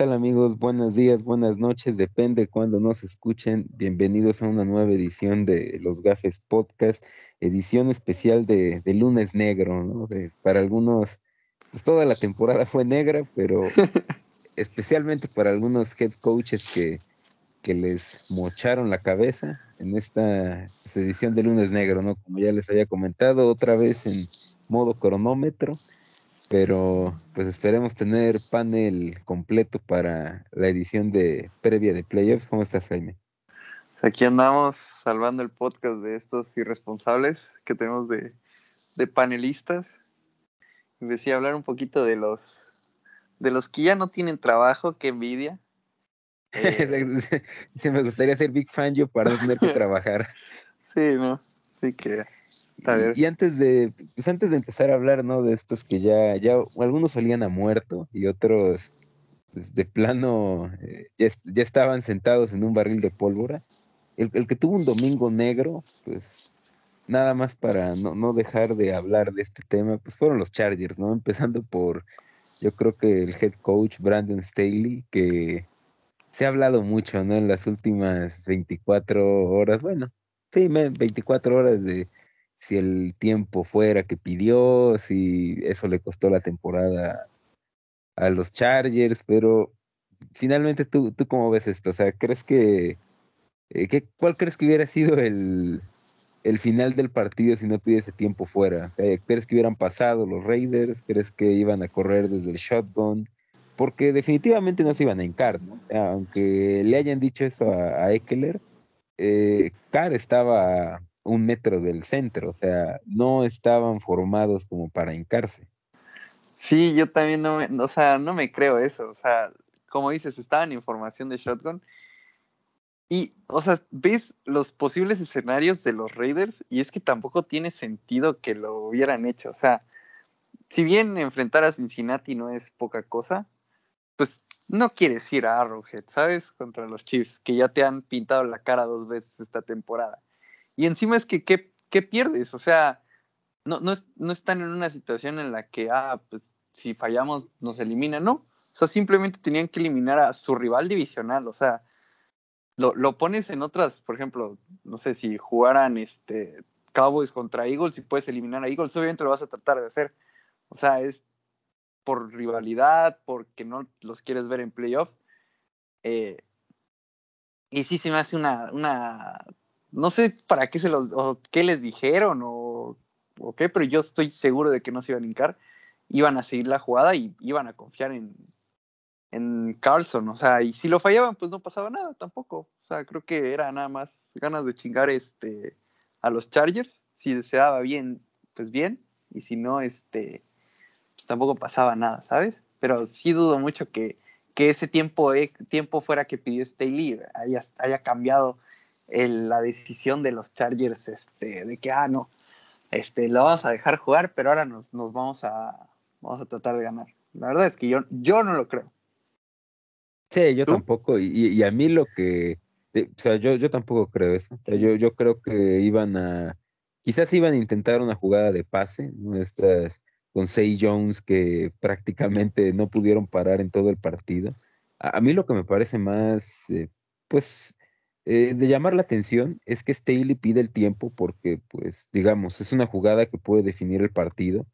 ¿Qué tal amigos? Buenos días, buenas noches, depende cuando nos escuchen. Bienvenidos a una nueva edición de Los Gafes Podcast, edición especial de, lunes negro, ¿no? para algunos, pues toda la temporada fue negra, pero especialmente para algunos head coaches que, que les mocharon la cabeza en esta edición de lunes negro, ¿no? Como ya les había comentado, otra vez en modo cronómetro pero pues esperemos tener panel completo para la edición de previa de playoffs. ¿Cómo estás, Jaime? Pues, aquí andamos salvando el podcast de estos irresponsables que tenemos de, panelistas. Y decía hablar un poquito de los de los que ya no tienen trabajo, qué envidia. Se me gustaría ser Big Fan yo para no tener que trabajar. Sí, ¿no? Sí que y, antes de, pues antes de empezar a hablar, ¿no? De estos que ya, ya, algunos salían a muerto y otros, pues, de plano, eh, ya, estaban sentados en un barril de pólvora. El, que tuvo un domingo negro, pues nada más para no, no dejar de hablar de este tema, pues fueron los Chargers, ¿no? Empezando por, yo creo que el head coach Brandon Staley, que se ha hablado mucho, ¿no? En las últimas 24 horas, bueno, sí, 24 horas de si el tiempo fuera que pidió, si eso le costó la temporada a los Chargers, pero finalmente tú, tú cómo ves esto, o sea, ¿crees que, eh, cuál crees que hubiera sido el, el, final del partido si no pide ese tiempo fuera? Eh, ¿Crees que hubieran pasado los Raiders? ¿Crees que iban a correr desde el shotgun? Porque definitivamente no se iban a hincar, ¿no? O sea, aunque le hayan dicho eso a, a Eckler, eh, Carr estaba un metro del centro, o sea, no estaban formados como para hincarse. Sí, yo también no me, o sea, no me creo eso, o sea, como dices, estaban en formación de shotgun y, o sea, ves los posibles escenarios de los Raiders y es que tampoco tiene sentido que lo hubieran hecho, o sea, si bien enfrentar a Cincinnati no es poca cosa, pues no quieres ir a Arrowhead, ¿sabes? Contra los Chiefs, que ya te han pintado la cara dos veces esta temporada. Y encima es que, ¿qué, pierdes? O sea, no, no, no, están en una situación en la que, ah, pues si fallamos nos eliminan, no. O sea, simplemente tenían que eliminar a su rival divisional. O sea, lo, lo pones en otras, por ejemplo, no sé, si jugaran este, Cowboys contra Eagles y puedes eliminar a Eagles, obviamente lo vas a tratar de hacer. O sea, es por rivalidad, porque no los quieres ver en playoffs. Eh, y sí se me hace una, una no sé para qué se los, o qué les dijeron o, o, qué, pero yo estoy seguro de que no se iban a hincar, iban a seguir la jugada y iban a confiar en, en Carlson, o sea, y si lo fallaban, pues no pasaba nada tampoco, o sea, creo que era nada más ganas de chingar este, a los Chargers, si deseaba bien, pues bien, y si no, este, pues tampoco pasaba nada, ¿sabes? Pero sí dudo mucho que, que ese tiempo, eh, tiempo fuera que pidió Staley haya, haya cambiado la decisión de los Chargers este, de que, ah, no, este, lo vamos a dejar jugar, pero ahora nos, nos vamos, a, vamos a tratar de ganar. La verdad es que yo, yo no lo creo. Sí, yo tampoco, y, a mí lo que, o sea, yo, yo tampoco creo eso. O sea, yo, yo creo que iban a, quizás iban a intentar una jugada de pase, ¿no? Estas con Say Jones que prácticamente no pudieron parar en todo el partido. A, mí lo que me parece más, eh, pues, eh, de llamar la atención es que Staley pide el tiempo porque, pues, digamos, es una jugada que puede definir el partido.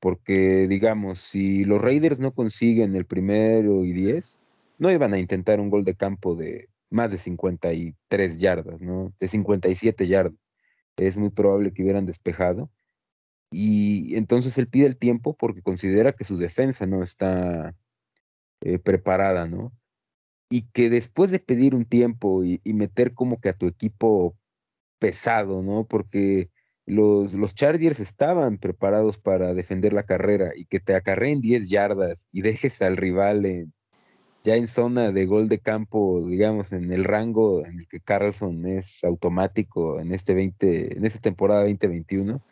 Porque, digamos, si los Raiders no consiguen el primero y diez, no iban a intentar un gol de campo de más de 53 yardas, ¿no? De 57 yardas. Es muy probable que hubieran despejado. Y entonces él pide el tiempo porque considera que su defensa no está eh, preparada, ¿no? Y que después de pedir un tiempo y, meter como que a tu equipo pesado, ¿no? Porque los, los, Chargers estaban preparados para defender la carrera y que te acarreen 10 yardas y dejes al rival ya en zona de gol de campo, digamos, en el rango en el que Carlson es automático en este 20, en esta temporada 2021.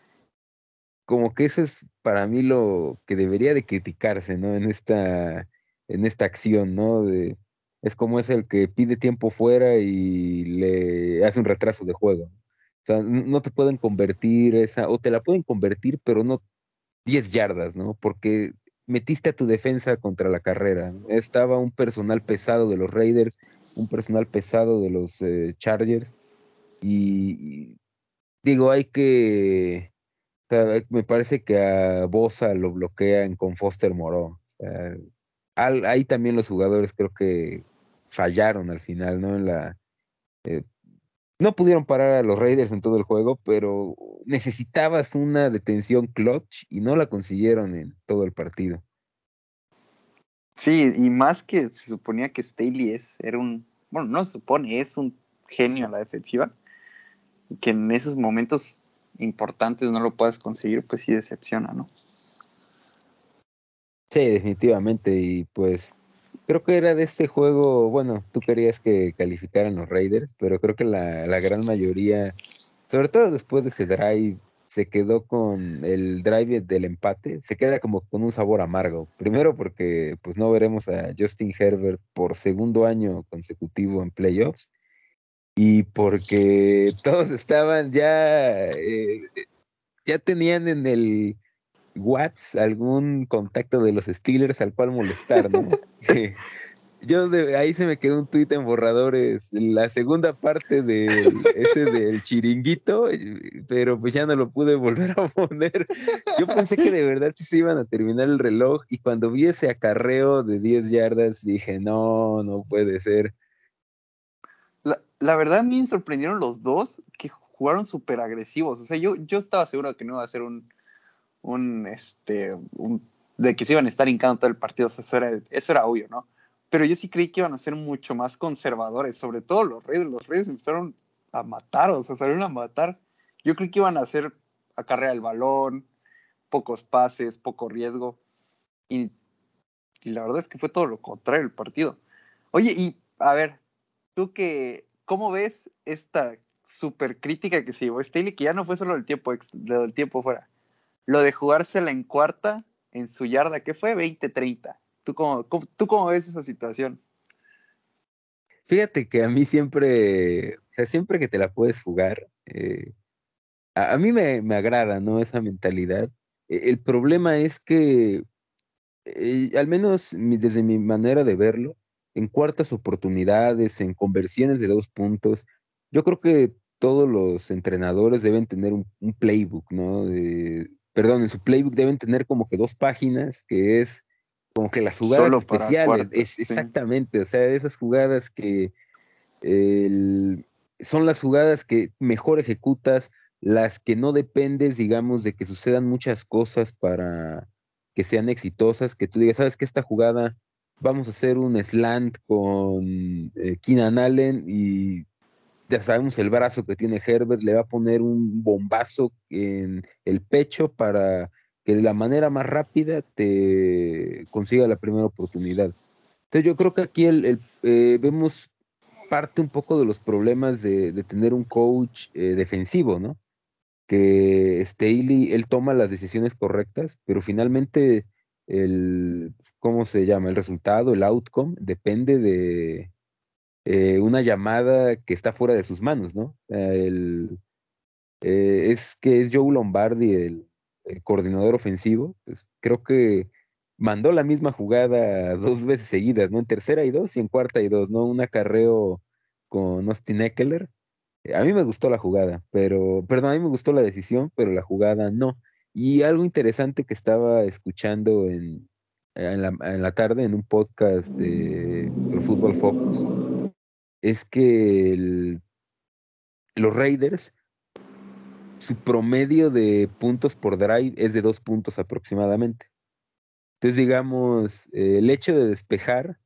Como que eso es para mí lo que debería de criticarse, ¿no? En esta, en esta acción, ¿no? De, es como es el que pide tiempo fuera y le hace un retraso de juego. O sea, no te pueden convertir esa, o te la pueden convertir, pero no 10 yardas, ¿no? Porque metiste a tu defensa contra la carrera. Estaba un personal pesado de los Raiders, un personal pesado de los eh, Chargers. Y, digo, hay que. me parece que a Bosa lo bloquean con Foster Moreau. ahí también los jugadores creo que fallaron al final, ¿no? En la. Eh, no pudieron parar a los Raiders en todo el juego, pero necesitabas una detención clutch y no la consiguieron en todo el partido. Sí, y más que se suponía que Staley es, era un, bueno, no se supone, es un genio a la defensiva, que en esos momentos importantes no lo puedas conseguir, pues sí decepciona, ¿no? Sí, definitivamente, y pues creo que era de este juego, bueno, tú querías que calificaran los Raiders, pero creo que la, la gran mayoría, sobre todo después de ese drive, se quedó con el drive del empate, se queda como con un sabor amargo. Primero porque pues no veremos a Justin Herbert por segundo año consecutivo en playoffs y porque todos estaban ya, eh, ya tenían en el Watts algún contacto de los Steelers al cual molestar, ¿no? yo de, ahí se me quedó un tuit en borradores, la segunda parte de ese del chiringuito, pero pues ya no lo pude volver a poner. Yo pensé que de verdad sí se iban a terminar el reloj y cuando vi ese acarreo de 10 yardas dije, no, no puede ser. La, la verdad a mí me sorprendieron los dos que jugaron súper agresivos. O sea, yo, yo estaba seguro que no iba a ser un, un, este, un, de que se iban a estar hincando todo el partido. O sea, eso era, eso era obvio, ¿no? pero yo sí creí que iban a ser mucho más conservadores, sobre todo los Reyes. Los Reyes empezaron a matar, o sea, salieron a matar. Yo creí que iban a hacer acarrea el balón, pocos pases, poco riesgo. Y, la verdad es que fue todo lo contrario el partido. Oye, y a ver, tú que, ¿cómo ves esta super crítica que se llevó Staley, que ya no fue solo el tiempo, del tiempo fuera? Lo de jugársela en cuarta en su yarda, ¿qué fue? 20-30. ¿Tú cómo, ¿Tú cómo ves esa situación? Fíjate que a mí siempre, o sea, siempre que te la puedes jugar, eh, a, mí me, agrada, ¿no? Esa mentalidad. E, el problema es que, eh, al menos desde mi manera de verlo, en cuartas oportunidades, en conversiones de dos puntos, yo creo que todos los entrenadores deben tener un, playbook, ¿no? Perdón, en su playbook deben tener como que dos páginas, que es como que las jugadas especiales, es, exactamente, o sea, esas jugadas que son las jugadas que mejor ejecutas, las que no dependes, digamos, de que sucedan muchas cosas para que sean exitosas, que tú digas, sabes que esta jugada vamos a hacer un slant con eh, Keenan Allen y ya sabemos el brazo que tiene Herbert, le va a poner un bombazo en el pecho para que de la manera más rápida te consiga la primera oportunidad. Entonces yo creo que aquí el, eh, vemos parte un poco de los problemas de, tener un coach eh, defensivo, ¿no? Que Staley, él toma las decisiones correctas, pero finalmente el, ¿cómo se llama? El resultado, el outcome, depende de eh, una llamada que está fuera de sus manos, ¿no? el, es que es Joe Lombardi el, el coordinador ofensivo, pues creo que mandó la misma jugada dos veces seguidas, ¿no? En tercera y dos y en cuarta y dos, ¿no? Un acarreo con Austin Eckler. A mí me gustó la jugada, pero, perdón, a mí me gustó la decisión, pero la jugada no. Y algo interesante que estaba escuchando en, la, tarde en un podcast de Football Focus es que los Raiders su promedio de puntos por drive es de dos puntos aproximadamente. Entonces, digamos, eh, el hecho de despejar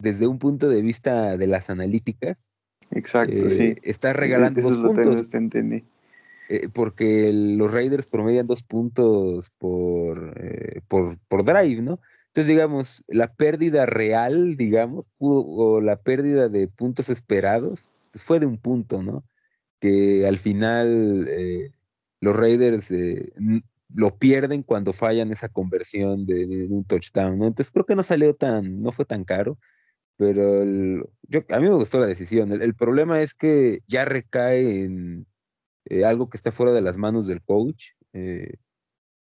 desde un punto de vista de las analíticas, Exacto, eh, está regalando dos puntos. Eh, porque los Raiders promedian dos puntos por, por, por, drive, ¿no? Entonces, digamos, la pérdida real, digamos, o la pérdida de puntos esperados, pues fue de un punto, ¿no? que al final eh, los Raiders eh, lo pierden cuando fallan esa conversión de, un touchdown, ¿no? Entonces creo que no salió tan, no fue tan caro, pero yo, a mí me gustó la decisión. El, problema es que ya recae en eh, algo que está fuera de las manos del coach.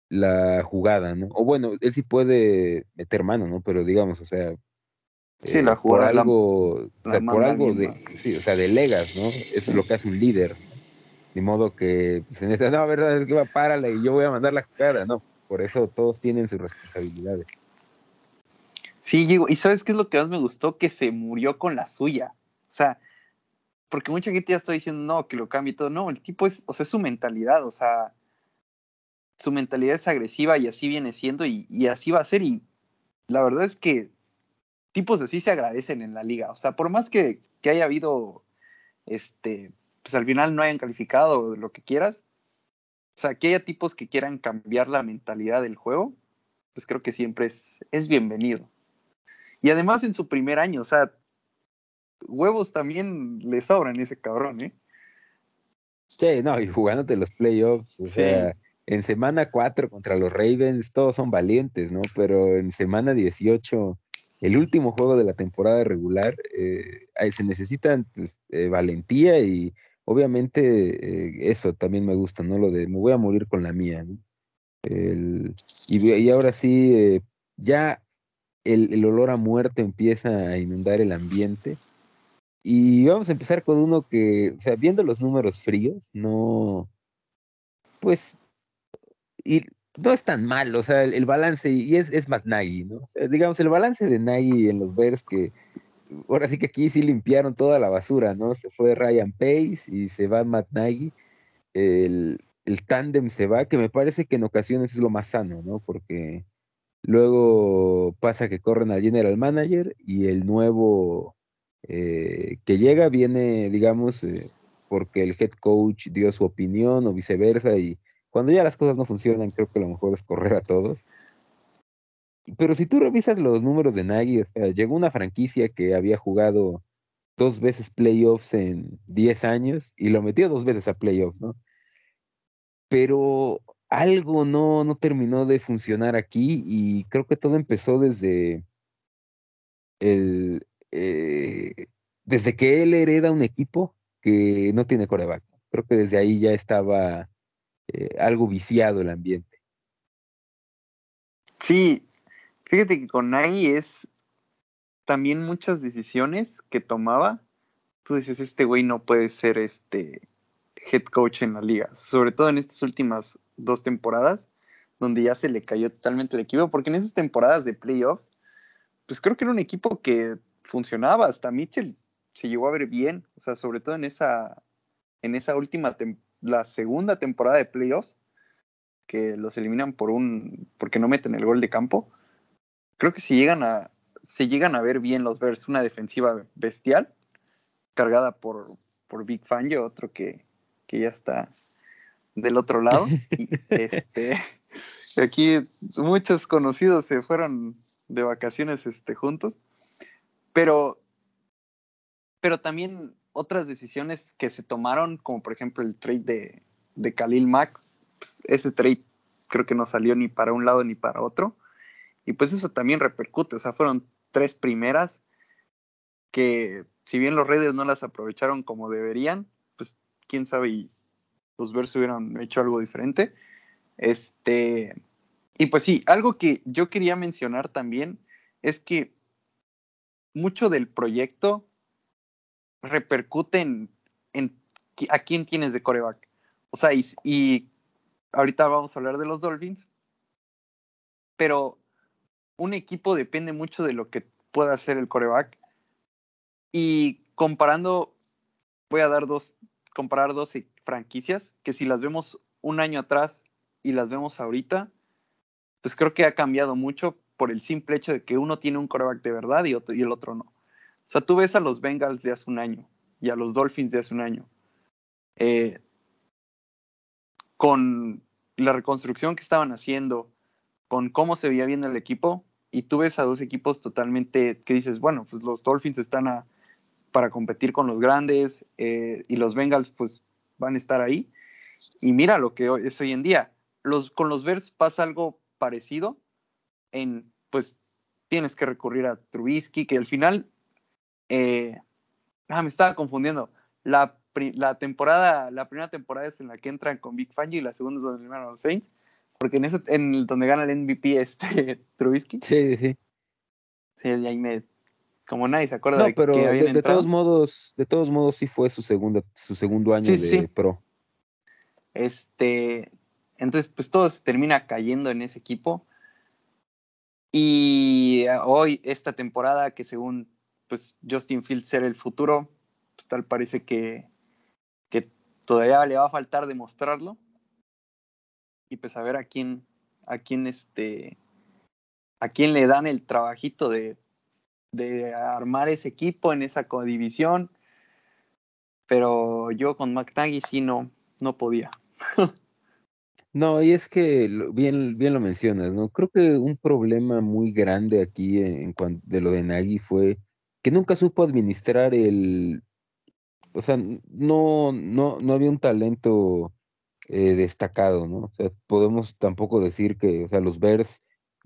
La jugada, ¿no? O bueno, él sí puede meter mano, ¿no? Pero digamos, o sea, Sí, la jugada. Por algo, o sea, por algo de, sí, o sea, delegas, ¿no? Eso es lo que hace un líder. De modo que, pues en esa, no, verdad, es que va, párale y yo voy a mandar la jugada, no. Por eso todos tienen sus responsabilidades. Sí, y ¿sabes qué es lo que más me gustó? Que se murió con la suya. O sea, porque mucha gente ya está diciendo, no, que lo cambie todo. No, el tipo es, o sea, es su mentalidad, o sea, su mentalidad es agresiva y así viene siendo y, y así va a ser. Y la verdad es que tipos así se agradecen en la liga. O sea, por más que, que haya habido, este, pues al final no hayan calificado lo que quieras, o sea, que haya tipos que quieran cambiar la mentalidad del juego, pues creo que siempre es, es bienvenido. Y además en su primer año, o sea, huevos también le sobran ese cabrón, ¿eh? Sí, no, y jugándote los playoffs, o sea, en semana 4 contra los Ravens todos son valientes, ¿no? Pero en semana 18 el último juego de la temporada regular, eh, se necesita pues, eh, valentía y obviamente eh, eso también me gusta, ¿no? Lo de me voy a morir con la mía, ¿no? y, ahora sí, ya el, olor a muerte empieza a inundar el ambiente. Y vamos a empezar con uno que, o sea, viendo los números fríos, no, pues, y no es tan mal, o sea, el, balance, y es, es Matt Nagy, ¿no? digamos, el balance de Nagy en los Bears que ahora sí que aquí sí limpiaron toda la basura, ¿no? Se fue Ryan Pace y se va Matt Nagy, el, el tándem se va, que me parece que en ocasiones es lo más sano, ¿no? Porque luego pasa que corren al general manager y el nuevo eh, que llega viene, digamos, eh, porque el head coach dio su opinión o viceversa y cuando ya las cosas no funcionan, creo que lo mejor es correr a todos. Pero si tú revisas los números de Nagy, o sea, llegó una franquicia que había jugado dos veces playoffs en 10 años y lo metió dos veces a playoffs, ¿no? Pero algo no, no terminó de funcionar aquí y creo que todo empezó desde el eh, desde que él hereda un equipo que no tiene coreback. Creo que desde ahí ya estaba eh, algo viciado el ambiente. Sí, fíjate que con Nagy es también muchas decisiones que tomaba. Tú dices, este güey no puede ser este head coach en la liga, sobre todo en estas últimas dos temporadas, donde ya se le cayó totalmente el equipo, porque en esas temporadas de playoffs, pues creo que era un equipo que funcionaba, hasta Mitchell se llegó a ver bien, o sea, sobre todo en esa, en esa última temporada la segunda temporada de playoffs, que los eliminan por un, porque no meten el gol de campo, creo que si llegan a, se llegan a ver bien los Bears, una defensiva bestial, cargada por, por Big Fangio, otro que, que ya está del otro lado. Y este, aquí muchos conocidos se fueron de vacaciones este, juntos, pero, pero también otras decisiones que se tomaron, como por ejemplo el trade de, de Khalil Mack, pues, ese trade creo que no salió ni para un lado ni para otro. Y pues eso también repercute, o sea, fueron tres primeras que si bien los Raiders no las aprovecharon como deberían, pues quién sabe y los Bears hubieran hecho algo diferente. Este, y pues sí, algo que yo quería mencionar también es que mucho del proyecto repercuten en, a quién tienes de coreback. O sea, y, ahorita vamos a hablar de los Dolphins, pero un equipo depende mucho de lo que pueda hacer el coreback. Y comparando, voy a dar dos, comparar dos franquicias que si las vemos un año atrás y las vemos ahorita, pues creo que ha cambiado mucho por el simple hecho de que uno tiene un coreback de verdad y, otro, y el otro no. O sea, tú ves a los Bengals de hace un año y a los Dolphins de hace un año. Eh, con la reconstrucción que estaban haciendo, con cómo se veía bien el equipo, y tú ves a dos equipos totalmente que dices, bueno, pues los Dolphins están para competir con los grandes eh, y los Bengals pues van a estar ahí. Y mira lo que es hoy en día. Con los Bears pasa algo parecido en, pues tienes que recurrir a Trubisky, que al final eh, ah, me estaba confundiendo. La, la, temporada, la primera temporada es en la que entran con Big Fangio y la segunda es donde eliminaron los Saints. Porque en ese, en donde gana el MVP este Trubisky. Sí, sí. Sí, ahí me. Como nadie se acuerda de pero que de, de todos modos, de todos modos sí fue su segunda, su segundo año de pro. Este. Entonces, pues todo se termina cayendo en ese equipo. Y hoy, esta temporada, que según pues Justin Fields era el futuro, pues tal parece que, que todavía le va a faltar demostrarlo. Y pues a ver a quién, a quién este, a quién le dan el trabajito de, de armar ese equipo en esa codivisión. Pero yo con McNaghy sí no, no podía. No, y es que bien, bien lo mencionas, ¿no? Creo que un problema muy grande aquí en, cuanto de lo de Nagy fue que nunca supo administrar el, o sea, no, no, no había un talento eh, destacado, ¿no? O sea, podemos tampoco decir que, o sea, los Bears,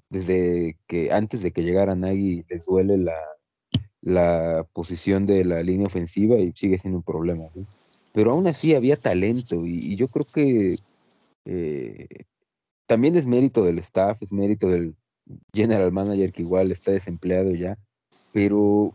desde que antes de que llegara Nagy, les duele la, la posición de la línea ofensiva y sigue siendo un problema, ¿no? Pero aún así había talento y yo creo que eh, también es mérito del staff, es mérito del general manager que igual está desempleado ya, pero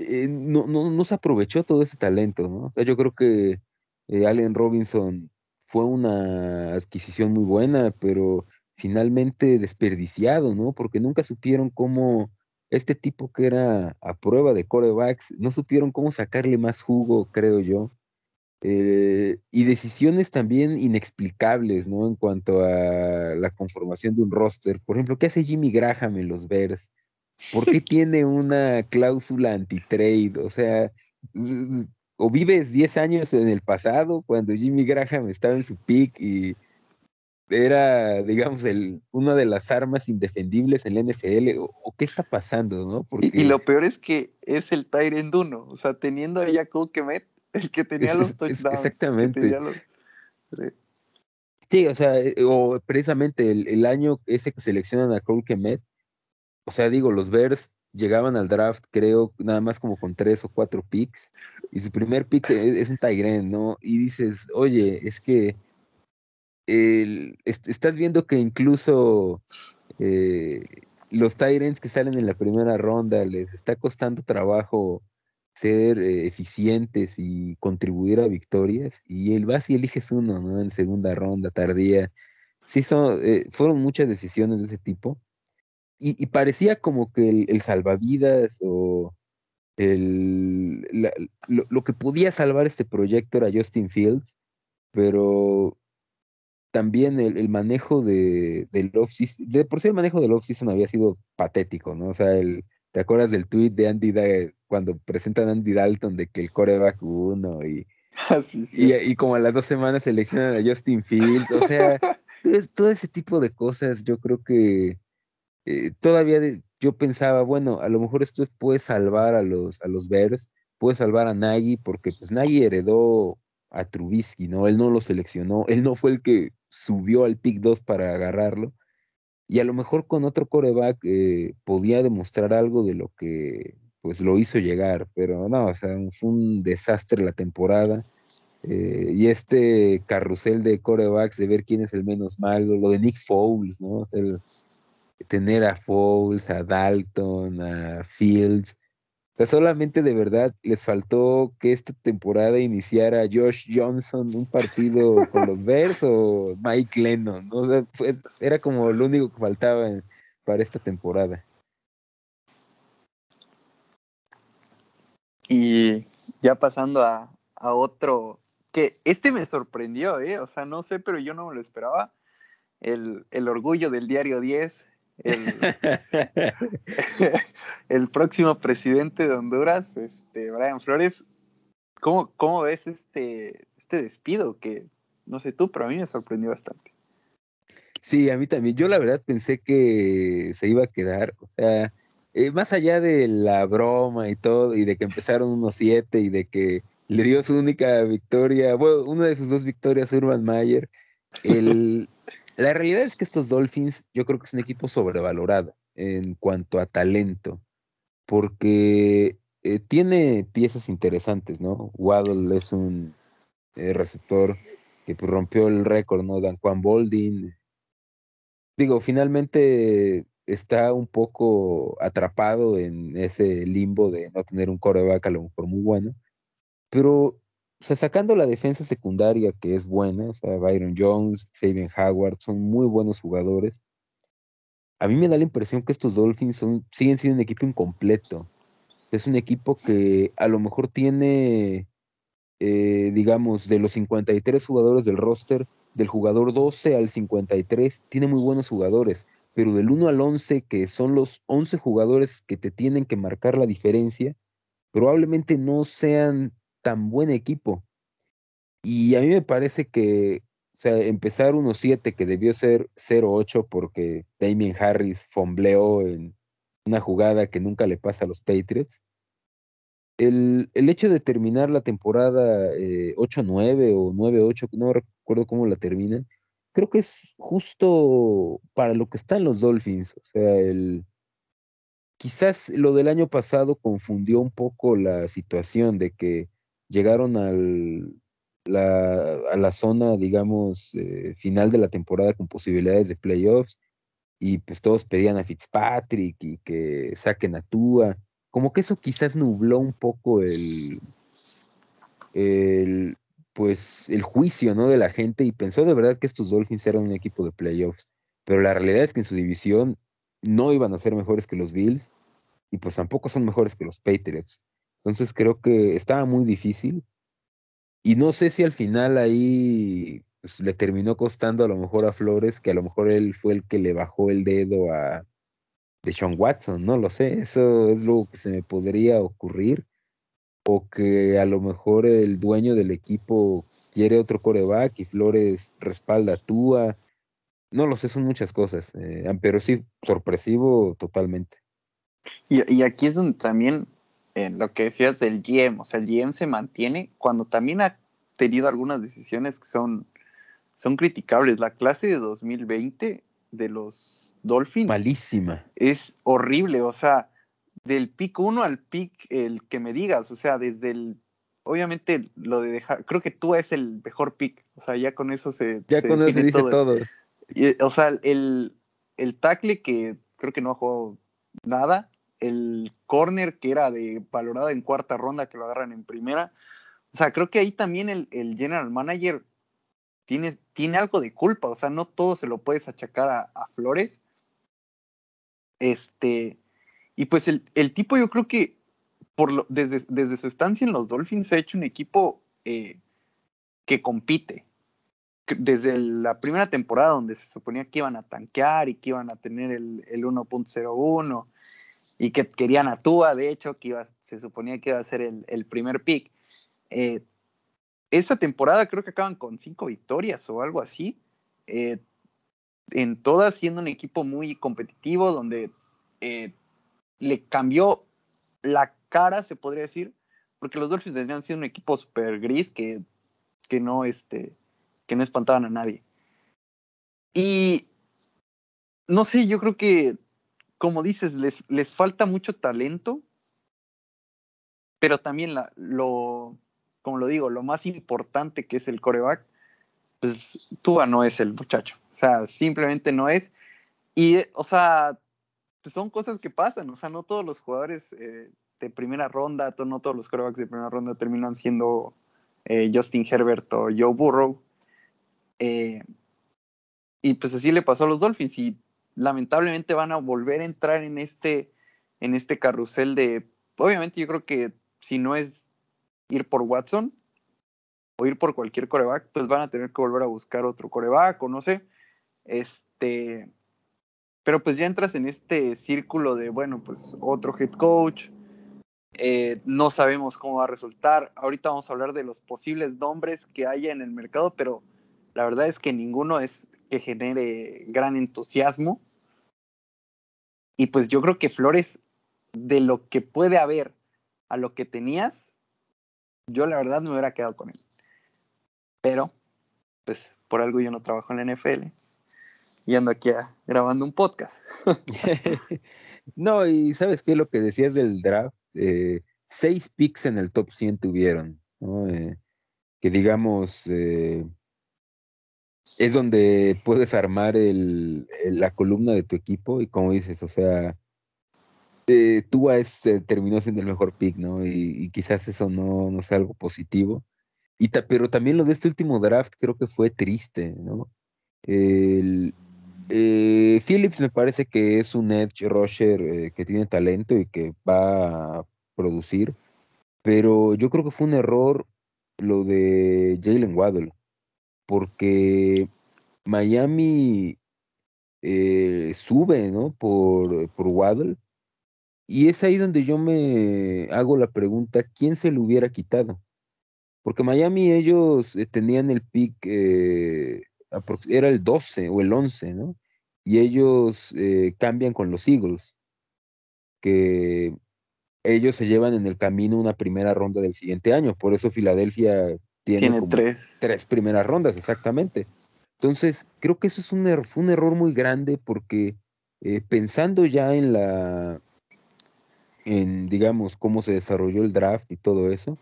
eh, no, no, se aprovechó todo ese talento, ¿no? O sea, yo creo que eh, Allen Robinson fue una adquisición muy buena, pero finalmente desperdiciado, ¿no? Porque nunca supieron cómo este tipo que era a prueba de corebacks, no supieron cómo sacarle más jugo, creo yo. Eh, y decisiones también inexplicables, ¿no? En cuanto a la conformación de un roster. Por ejemplo, ¿qué hace Jimmy Graham en los Bears? ¿Por qué tiene una cláusula anti-trade? O sea, o vives 10 años en el pasado, cuando Jimmy Graham estaba en su peak y era, digamos, el, una de las armas indefendibles en la NFL, o, qué está pasando, ¿no? Y, lo peor es que es el Tyrant 1, o sea, teniendo a Jacob Kemet, el que tenía los touchdowns. Exactamente. Sí. o sea, eh, o precisamente el, año ese que seleccionan a Cole Kemet, o sea, digo, los Bears llegaban al draft, creo, nada más como con tres o cuatro picks, y su primer pick es, un Tyren, ¿no? Y dices, oye, es que estás viendo que incluso eh, los Tyrants que salen en la primera ronda les está costando trabajo ser eh, eficientes y contribuir a victorias, y él va y eliges uno, ¿no? En segunda ronda, tardía. Sí, son, eh, fueron muchas decisiones de ese tipo. Y, parecía como que el, salvavidas o el, lo, que podía salvar este proyecto era Justin Fields, pero también el, manejo de, del off-season, de por sí el manejo del off-season había sido patético, ¿no? O sea, el, ¿te acuerdas del tweet de Andy cuando presentan a Andy Dalton de que el coreback uno y, ah, y, como a las dos semanas seleccionan a Justin Fields, o sea, todo ese tipo de cosas, yo creo que eh, todavía yo pensaba, bueno, a lo mejor esto puede salvar a los, a los Bears, puede salvar a Nagy, porque pues Nagy heredó a Trubisky, ¿no? Él no lo seleccionó, él no fue el que subió al pick 2 para agarrarlo, y a lo mejor con otro coreback eh, podía demostrar algo de lo que pues lo hizo llegar, pero no, o sea, fue un desastre la temporada. Eh, y este carrusel de corebacks de ver quién es el menos malo, lo de Nick Foles, ¿no? Tener a Foles, a Dalton, a Fields. Solamente de verdad les faltó que esta temporada iniciara Josh Johnson un partido con los Bears o Mike Lennon, ¿no? O sea, pues, era como lo único que faltaba para esta temporada. Y ya pasando a, otro, que este me sorprendió, ¿eh? O sea, no sé, pero yo no lo esperaba. El, orgullo del diario 10, el, próximo presidente de Honduras, este, Brian Flores. ¿Cómo, cómo ves este, este despido? Que no sé tú, pero a mí me sorprendió bastante. Sí, a mí también. Yo la verdad pensé que se iba a quedar. O sea, eh, más allá de la broma y todo, y de que empezaron unos siete y de que le dio su única victoria, bueno, una de sus dos victorias a Urban Mayer, el, la realidad es que estos Dolphins yo creo que es un equipo sobrevalorado en cuanto a talento, porque eh, tiene piezas interesantes, ¿no? Waddle es un eh, receptor que pues, rompió el récord, ¿no? Dan Juan Boldin, digo, finalmente está un poco atrapado en ese limbo de no tener un coreback a lo mejor muy bueno, pero, o sea, sacando la defensa secundaria que es buena, o sea, Byron Jones, Xavier Howard, son muy buenos jugadores. A mí me da la impresión que estos Dolphins siguen siendo un equipo incompleto. Es un equipo que a lo mejor tiene, eh, digamos, de los 53 jugadores del roster, del jugador 12 al 53, tiene muy buenos jugadores, pero del 1 al 11, que son los 11 jugadores que te tienen que marcar la diferencia, probablemente no sean tan buen equipo. Y a mí me parece que, o sea, empezar 1-7 que debió ser 0-8 porque Damien Harris fombleó en una jugada que nunca le pasa a los Patriots. El, el hecho de terminar la temporada 8-9 eh, o 9-8, no recuerdo cómo la terminan, creo que es justo para lo que están los Dolphins. O sea, el, quizás lo del año pasado confundió un poco la situación de que llegaron al, la, a la zona, digamos, eh, final de la temporada con posibilidades de playoffs y pues todos pedían a Fitzpatrick y que saquen a Tua. Como que eso quizás nubló un poco el, el, pues, el juicio, ¿no? De la gente y pensó de verdad que estos Dolphins eran un equipo de playoffs. Pero la realidad es que en su división no iban a ser mejores que los Bills y pues tampoco son mejores que los Patriots. Entonces creo que estaba muy difícil. Y no sé si al final ahí pues, le terminó costando a lo mejor a Flores, que a lo mejor él fue el que le bajó el dedo a de Sean Watson, no lo sé, eso es lo que se me podría ocurrir. O que a lo mejor el dueño del equipo quiere otro coreback y Flores respalda a Tua. No lo sé, son muchas cosas, eh, pero sí, sorpresivo totalmente. Y, y, aquí es donde también lo que decías del GM, o sea, el GM se mantiene cuando también ha tenido algunas decisiones que son, son criticables. La clase de 2020 de los Dolphins. Malísima. Es horrible, o sea, del pick 1 al pick el que me digas, o sea, desde el obviamente lo de dejar, creo que tú es el mejor pick, o sea, ya con eso se Ya con eso se dice todo. o sea, el, el tackle que creo que no ha jugado nada, el corner que era de valorado en cuarta ronda que lo agarran en primera. O sea, creo que ahí también el, general manager tiene, tiene, algo de culpa. O sea, no todo se lo puedes achacar a, Flores. Este, y pues el, tipo yo creo que por lo, desde, desde, su estancia en los Dolphins se ha hecho un equipo eh, que compite. Desde la primera temporada donde se suponía que iban a tanquear y que iban a tener el, el 1.01 y que querían a Tua, de hecho, que iba, se suponía que iba a ser el, primer pick. Eh, esa temporada creo que acaban con cinco victorias o algo así. Eh, en todas siendo un equipo muy competitivo, donde eh, le cambió la cara, se podría decir, porque los Dolphins tendrían sido un equipo super gris que, que, no, este, que no espantaban a nadie. Y no sé, yo creo que como dices, les, les falta mucho talento, pero también la, lo, como lo digo, lo más importante que es el coreback, pues Tua no es el muchacho, o sea, simplemente no es. Y, o sea, pues son cosas que pasan, o sea, no todos los jugadores eh, de primera ronda, no todos los corebacks de primera ronda terminan siendo eh, Justin Herbert o Joe Burrow. Eh, y pues así le pasó a los Dolphins y lamentablemente van a volver a entrar en este, en este carrusel de, obviamente yo creo que si no es ir por Watson o ir por cualquier coreback, pues van a tener que volver a buscar otro coreback o no sé. Este, pero pues ya entras en este círculo de, bueno, pues otro head coach, eh, no sabemos cómo va a resultar. Ahorita vamos a hablar de los posibles nombres que haya en el mercado, pero la verdad es que ninguno es que genere gran entusiasmo. Y pues yo creo que Flores, de lo que puede haber a lo que tenías, yo la verdad me hubiera quedado con él. Pero, pues por algo yo no trabajo en la NFL y ando aquí grabando un podcast. no, y sabes qué, lo que decías del draft, eh, seis picks en el top 100 tuvieron, eh, que digamos, eh, es donde puedes armar la columna de tu equipo y como dices, o sea, eh, Tua es, terminó siendo el mejor pick, ¿no? Y, quizás eso no, no sea algo positivo. Y pero también lo de este último draft creo que fue triste, ¿no? Eh, Phillips me parece que es un edge rusher eh, que tiene talento y que va a producir, pero yo creo que fue un error lo de Jalen Waddle, porque Miami eh, sube, ¿no? Por, por Waddle, y es ahí donde yo me hago la pregunta, ¿quién se lo hubiera quitado? Porque Miami ellos tenían el pick era el 12 o el 11, ¿no? Y ellos eh, cambian con los Eagles, que ellos se llevan en el camino una primera ronda del siguiente año. Por eso Filadelfia tiene, tres. tres primeras rondas, exactamente. Entonces, creo que eso es un, er, fue un error muy grande porque eh, pensando ya en la, en, digamos, cómo se desarrolló el draft y todo eso, o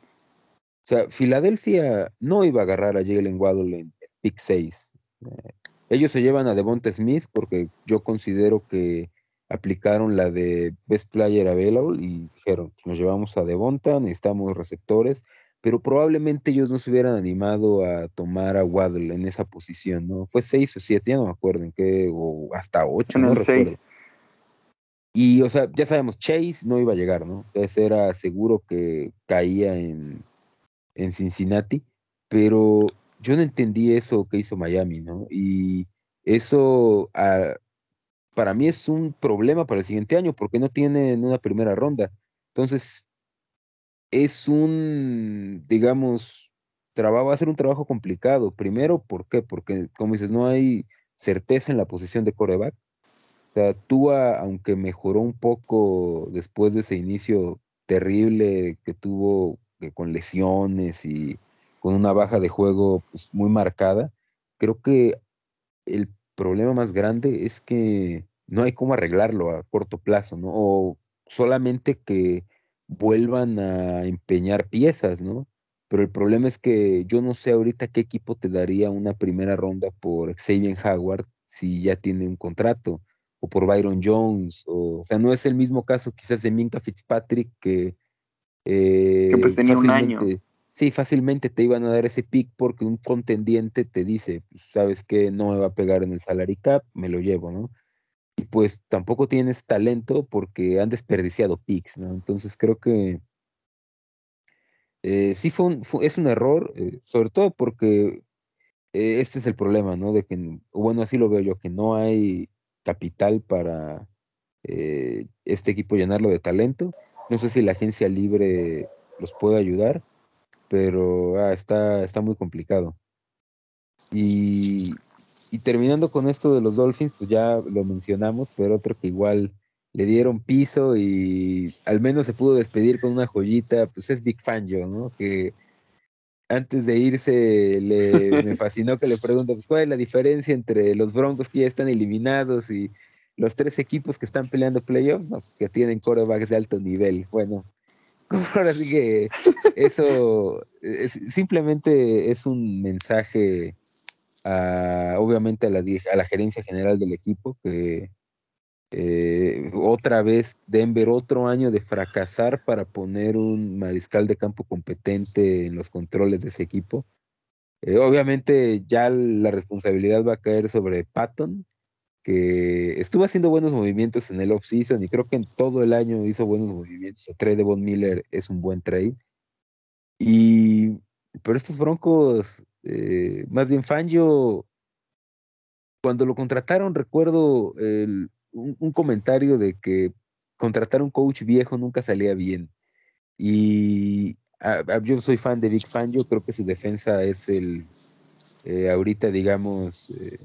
sea, Filadelfia no iba a agarrar a Jalen Waddle en pick 6. Eh, ellos se llevan a Devonta Smith porque yo considero que aplicaron la de Best Player Available y dijeron, nos llevamos a Devonta, necesitamos receptores, pero probablemente ellos no se hubieran animado a tomar a Waddle en esa posición, ¿no? Fue seis o siete, ya no me acuerdo en qué, o hasta ocho, no recuerdo. Y, o sea, ya sabemos, Chase no iba a llegar, ¿no? O sea, ese era seguro que caía en, en Cincinnati, pero yo no entendí eso que hizo Miami, ¿no? Y eso ah, para mí es un problema para el siguiente año porque no tienen una primera ronda. Entonces, es un, digamos, trabajo, va a ser un trabajo complicado. Primero, ¿por qué? Porque, como dices, no hay certeza en la posición de coreback. O sea, Tua, aunque mejoró un poco después de ese inicio terrible que tuvo eh, con lesiones y con una baja de juego pues, muy marcada, creo que el problema más grande es que no hay cómo arreglarlo a corto plazo, ¿no? O solamente que vuelvan a empeñar piezas, ¿no? Pero el problema es que yo no sé ahorita qué equipo te daría una primera ronda por Xavier Howard si ya tiene un contrato, o por Byron Jones, o, o sea, no es el mismo caso quizás de Minka Fitzpatrick que... Eh, que pues tenía un año sí, fácilmente te iban a dar ese pick porque un contendiente te dice, pues, sabes que no me va a pegar en el salary cap, me lo llevo, ¿no? Y pues tampoco tienes talento porque han desperdiciado picks, ¿no? Entonces creo que eh, sí fue un, es un error, eh, sobre todo porque eh, este es el problema, ¿no? De que, bueno, así lo veo yo, que no hay capital para este equipo llenarlo de talento. No sé si la agencia libre los puede ayudar pero ah, está, está muy complicado. Y, terminando con esto de los Dolphins, pues ya lo mencionamos, pero otro que igual le dieron piso y al menos se pudo despedir con una joyita, pues es Big Fangio, ¿no? Que antes de irse le, me fascinó que le pregunto, pues cuál es la diferencia entre los Broncos que ya están eliminados y los tres equipos que están peleando playoffs, pues que tienen corebacks de alto nivel. Bueno, Ahora sí que eso simplemente es un mensaje obviamente a la, gerencia general del equipo que eh, otra vez Denver otro año de fracasar para poner un mariscal de campo competente en los controles de ese equipo. Eh, obviamente ya la responsabilidad va a caer sobre Patton, que estuvo haciendo buenos movimientos en el off-season y creo que en todo el año hizo buenos movimientos. El trade de Von Miller es un buen trade. Y, pero estos Broncos, eh, más bien Fangio, cuando lo contrataron, recuerdo un, comentario de que contratar un coach viejo nunca salía bien. Y yo soy fan de Big Fangio, creo que su defensa es el, eh, ahorita, digamos, eh,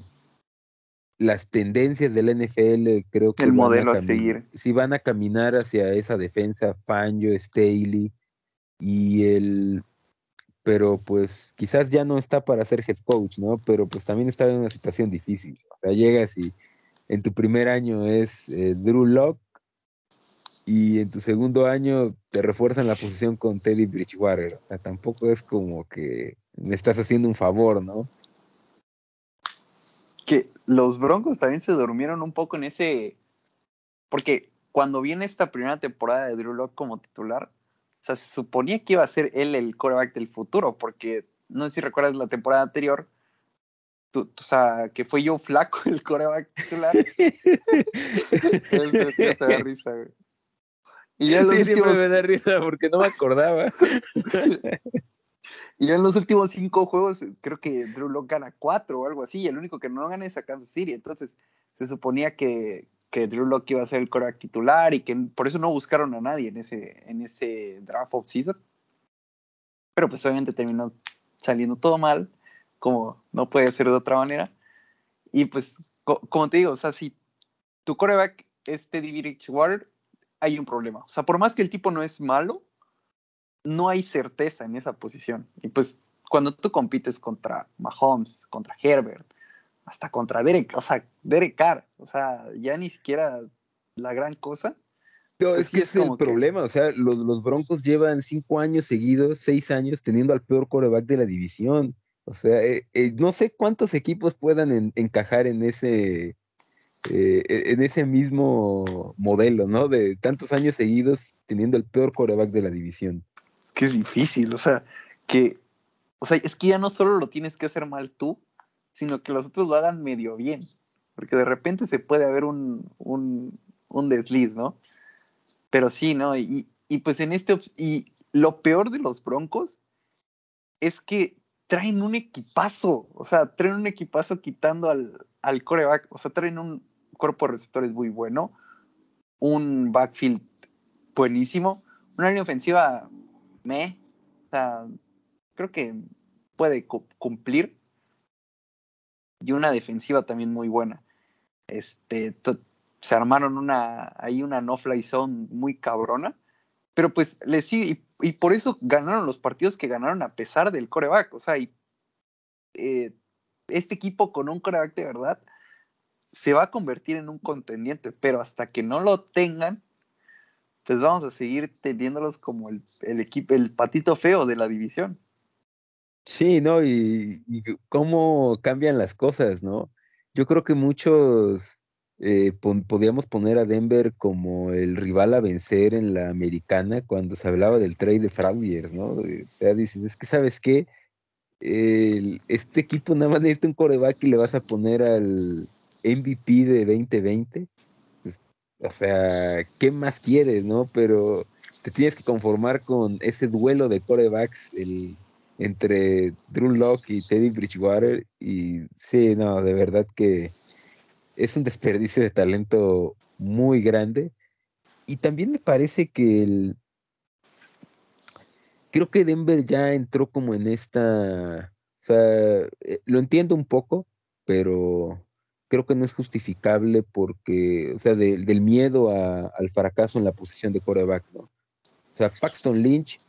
las tendencias del NFL creo que el modelo a, seguir. Si van a caminar hacia esa defensa, Fangio, Staley y el pero pues quizás ya no está para ser head coach, ¿no? Pero pues también está en una situación difícil. O sea, llegas y en tu primer año es eh, Drew Locke y en tu segundo año te refuerzan la posición con Teddy Bridgewater. O sea, tampoco es como que me estás haciendo un favor, ¿no? los Broncos también se durmieron un poco en ese. Porque cuando viene esta primera temporada de Drew Locke como titular, o sea, se suponía que iba a ser él el quarterback del futuro, porque no sé si recuerdas la temporada anterior, o sea, que fue yo flaco el coreback titular. es, que te da risa, güey. Y ya en los sí, últimos... me da risa porque no me acordaba. y ya en los últimos cinco juegos, creo que Drew Locke gana cuatro o algo así, y el único que no gana es a Kansas City. Entonces, se suponía que, que Drew Locke iba a ser el coreback titular y que por eso no buscaron a nadie en ese, en ese draft of season. Pero pues obviamente terminó saliendo todo mal como no puede ser de otra manera. Y pues, como te digo, o sea, si tu coreback es Teddy Bridgewater, hay un problema. O sea, por más que el tipo no es malo, no hay certeza en esa posición. Y pues, cuando tú compites contra Mahomes, contra Herbert, hasta contra Derek, o sea, Derek Carr, o sea, ya ni siquiera la gran cosa. No, pues es que es el problema, o sea, los, los Broncos llevan cinco años seguidos, seis años, teniendo al peor coreback de la división. O sea, eh, eh, no sé cuántos equipos puedan encajar en ese, eh, en ese mismo modelo, ¿no? De tantos años seguidos teniendo el peor coreback de la división. Es que es difícil, o sea, que, o sea, es que ya no solo lo tienes que hacer mal tú, sino que los otros lo hagan medio bien, porque de repente se puede haber un, un, un desliz, ¿no? Pero sí, ¿no? Y, y pues en este, y lo peor de los Broncos es que traen un equipazo, o sea, traen un equipazo quitando al, al coreback, o sea, traen un cuerpo de receptores muy bueno, un backfield buenísimo, una línea ofensiva, me, o sea, creo que puede cumplir, y una defensiva también muy buena. Este, se armaron una, ahí una no-fly zone muy cabrona, pero pues le sigue, y por eso ganaron los partidos que ganaron a pesar del coreback. O sea, y, eh, este equipo con un coreback de verdad se va a convertir en un contendiente, pero hasta que no lo tengan, pues vamos a seguir teniéndolos como el, equipo, el patito feo de la división. Sí, ¿no? Y, cómo cambian las cosas, ¿no? Yo creo que muchos eh, podíamos poner a Denver como el rival a vencer en la americana cuando se hablaba del trade de Fraudiers, ¿no? Ya dices, es que sabes qué, este equipo nada más necesita un coreback y le vas a poner al MVP de 2020. Pues, o sea, ¿qué más quieres, no? Pero te tienes que conformar con ese duelo de corebacks el, entre Drew Locke y Teddy Bridgewater. Y sí, no, de verdad que es un desperdicio de talento muy grande. Y también me parece que el... Creo que Denver ya entró como en esta... O sea, eh, lo entiendo un poco, pero creo que no es justificable porque, o sea, del miedo al fracaso en la posición de coreback, ¿no? O sea, Paxton Lynch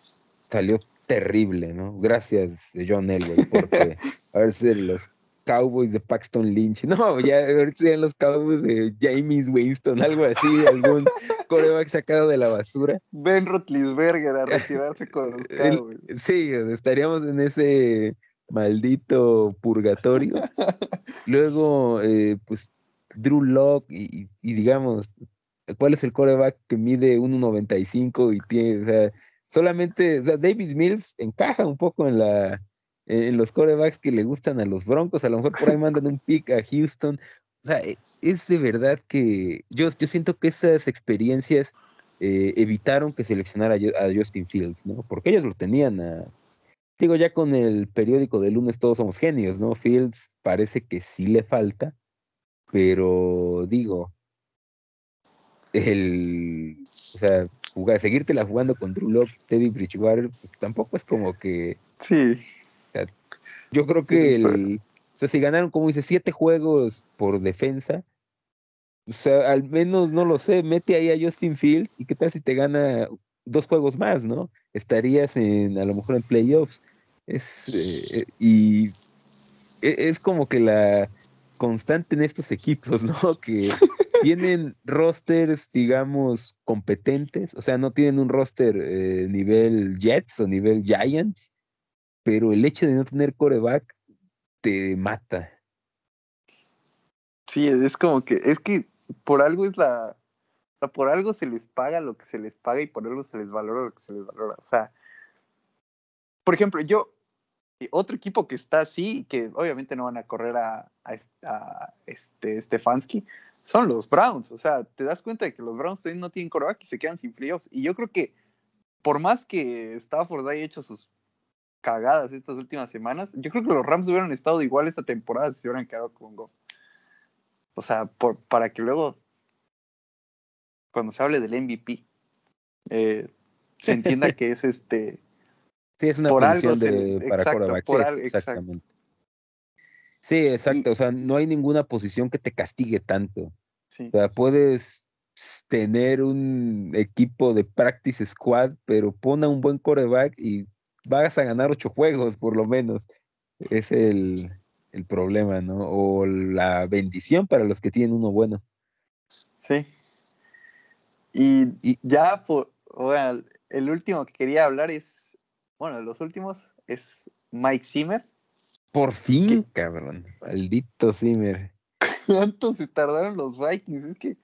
salió terrible, ¿no? Gracias, John Elway, porque a ver si los Cowboys de Paxton Lynch. No, ya ahorita serían los Cowboys de James Winston, algo así, algún coreback sacado de la basura. Ben Rotlisberger a retirarse con los Cowboys. Sí, estaríamos en ese maldito purgatorio. Luego, eh, pues, Drew Locke y, y, digamos, ¿cuál es el coreback que mide 1.95 y tiene, o sea, solamente, o sea, Davis Mills encaja un poco en los corebacks que le gustan a los Broncos, a lo mejor por ahí mandan un pick a Houston. O sea, e, es de verdad que yo, siento que esas experiencias eh, evitaron que seleccionara a Justin Fields, ¿no? Porque ellos lo tenían. Digo, ya con el periódico de lunes todos somos genios, ¿no? Fields parece que sí le falta, pero digo, el... O sea, jugar, seguírtela jugando con Drew Locke, Teddy Bridgewater, pues tampoco es como que... Sí yo creo que el, o sea, si ganaron, como dice, siete juegos por defensa, o sea, al menos, no lo sé, mete ahí a Justin Fields y qué tal si te gana dos juegos más, ¿no? Estarías en, a lo mejor en playoffs. Es, eh, y e, es como que la constante en estos equipos, ¿no? Que tienen rosters, digamos, competentes, o sea, no tienen un roster eh, nivel Jets o nivel Giants, pero el hecho de no tener coreback te mata. Sí, es como que, es que por algo es la, por algo se les paga lo que se les paga y por algo se les valora lo que se les valora. O sea, por ejemplo, yo, otro equipo que está así, que obviamente no van a correr a, a, este Stefanski, son los Browns. O sea, te das cuenta de que los Browns no tienen coreback y se quedan sin playoffs. Y yo creo que por más que Stafford haya hecho sus cagadas estas últimas semanas, yo creo que los Rams hubieran estado igual esta temporada si se hubieran quedado con Goff. O sea, por, para que luego, cuando se hable del MVP, eh, se entienda que es este. Sí, es una posición de, para exacto, exactamente. Sí, exacto. o sea, no hay ninguna posición que te castigue tanto. O sea, puedes tener un equipo de practice squad, pero pone un buen coreback y vas a ganar ocho juegos, por lo menos. Es el, problema, ¿no? O la bendición para los que tienen uno bueno. Sí. Y, y ya, por, bueno, el último que quería hablar es, bueno, de los últimos es Mike Zimmer por fin, cabrón. Maldito Zimmer. ¿Cuánto se tardaron los Vikings? Es que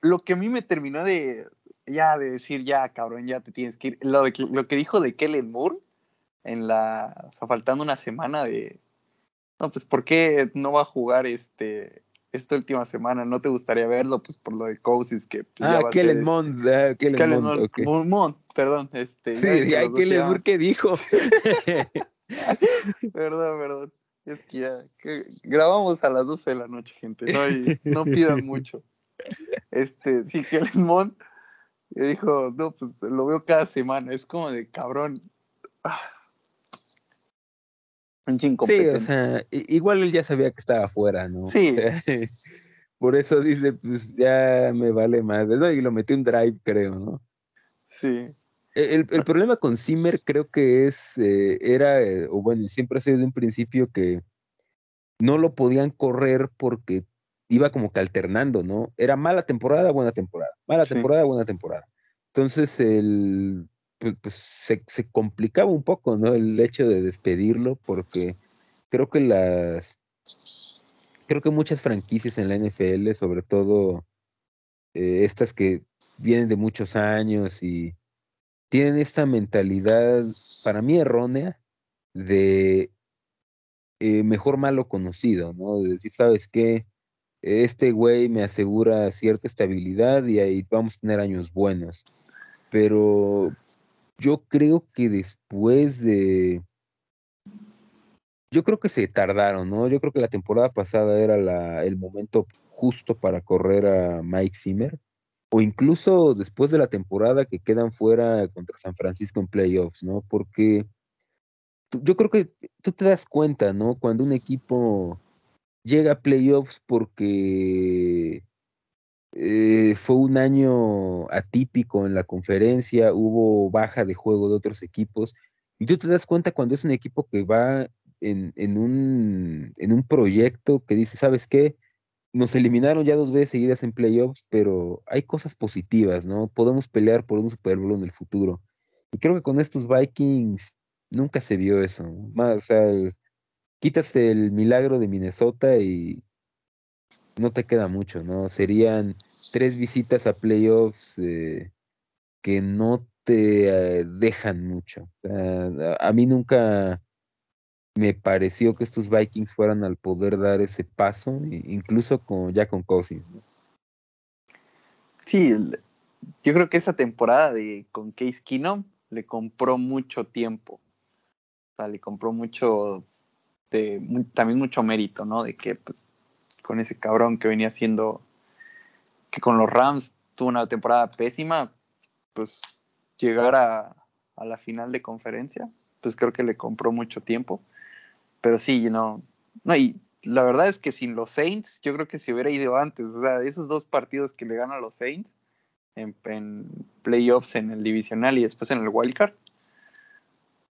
lo que a mí me terminó de ya de decir, ya, cabrón, ya te tienes que ir. Lo, lo que dijo de Kellen Moore en la. O sea, faltando una semana de. No, pues, ¿por qué no va a jugar este esta última semana? ¿No te gustaría verlo? Pues por lo de Cousins que. Pues, ah, Kellen Mond. Ah, Kellen, Mond, perdón. Este, sí, Kellen Moore, ¿qué dijo? perdón, perdón. Es que ya grabamos a las 12 de la noche, gente. No, no pidan mucho. Este, sí, que dijo, no, pues lo veo cada semana. Es como de cabrón. Un Sí, o sea, igual él ya sabía que estaba afuera, ¿no? Sí. por eso dice, pues ya me vale más. Y lo metió un drive, creo, ¿no? Sí. E, el, el, problema con Zimmer creo que es, eh, era, eh, o bueno, siempre ha sido de un principio que no lo podían correr porque iba como que alternando, ¿no? Era mala temporada, buena temporada, mala temporada, buena temporada. Entonces, el, pues, pues se, se, complicaba un poco, ¿no? El hecho de despedirlo porque creo que las, creo que muchas franquicias en la NFL, sobre todo eh, estas que vienen de muchos años y tienen esta mentalidad, para mí errónea, de eh, mejor malo conocido, ¿no? De decir, ¿sabes qué? Este güey me asegura cierta estabilidad y ahí vamos a tener años buenos. Pero yo creo que después de... Yo creo que se tardaron, ¿no? Yo creo que la temporada pasada era la, el momento justo para correr a Mike Zimmer o incluso después de la temporada que quedan fuera contra San Francisco en playoffs, ¿no? Porque yo creo que tú te das cuenta, ¿no? Cuando un equipo llega a playoffs porque eh, fue un año atípico en la conferencia, hubo baja de juego de otros equipos, y tú te das cuenta cuando es un equipo que va en, un, en un proyecto que dice, ¿sabes qué? Nos eliminaron ya dos veces seguidas en playoffs, pero hay cosas positivas, ¿no? Podemos pelear por un Super Bowl en el futuro. Y creo que con estos Vikings nunca se vio eso. Más, o sea, quitas el milagro de Minnesota y no te queda mucho, ¿no? Serían tres visitas a playoffs eh, que no te eh, dejan mucho. a mí nunca me pareció que estos Vikings fueran al poder dar ese paso, incluso con, ya con Cousins. Sí, yo creo que esa temporada de con Case Keenum le compró mucho tiempo. O sea, le compró mucho, también mucho mérito, ¿no? De que pues, con ese cabrón que venía haciendo, que con los Rams tuvo una temporada pésima, pues llegar a, a la final de conferencia, pues creo que le compró mucho tiempo. Pero sí, no. No, y la verdad es que sin los Saints, yo creo que si hubiera ido antes, o sea, esos dos partidos que le ganan a los Saints en, playoffs en el divisional y después en el wildcard,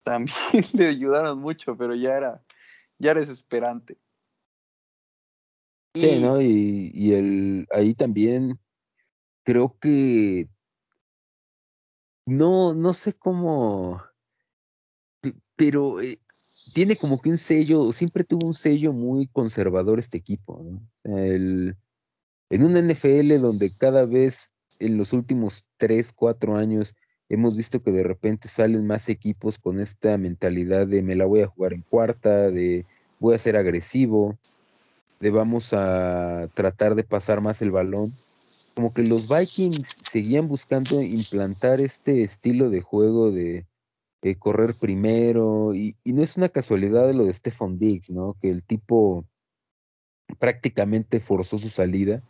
también le ayudaron mucho, pero ya era, ya era desesperante. Sí, ¿no? Y, y el, ahí también creo que no, no sé cómo, pero eh, tiene como que un sello, siempre tuvo un sello muy conservador este equipo, ¿no? El, en un NFL donde cada vez en los últimos tres, cuatro años hemos visto que de repente salen más equipos con esta mentalidad de me la voy a jugar en cuarta, de voy a ser agresivo, de vamos a tratar de pasar más el balón. Como que los Vikings seguían buscando implantar este estilo de juego de, correr primero, y, no es una casualidad lo de Stephon Diggs, ¿no? Que el tipo prácticamente forzó su salida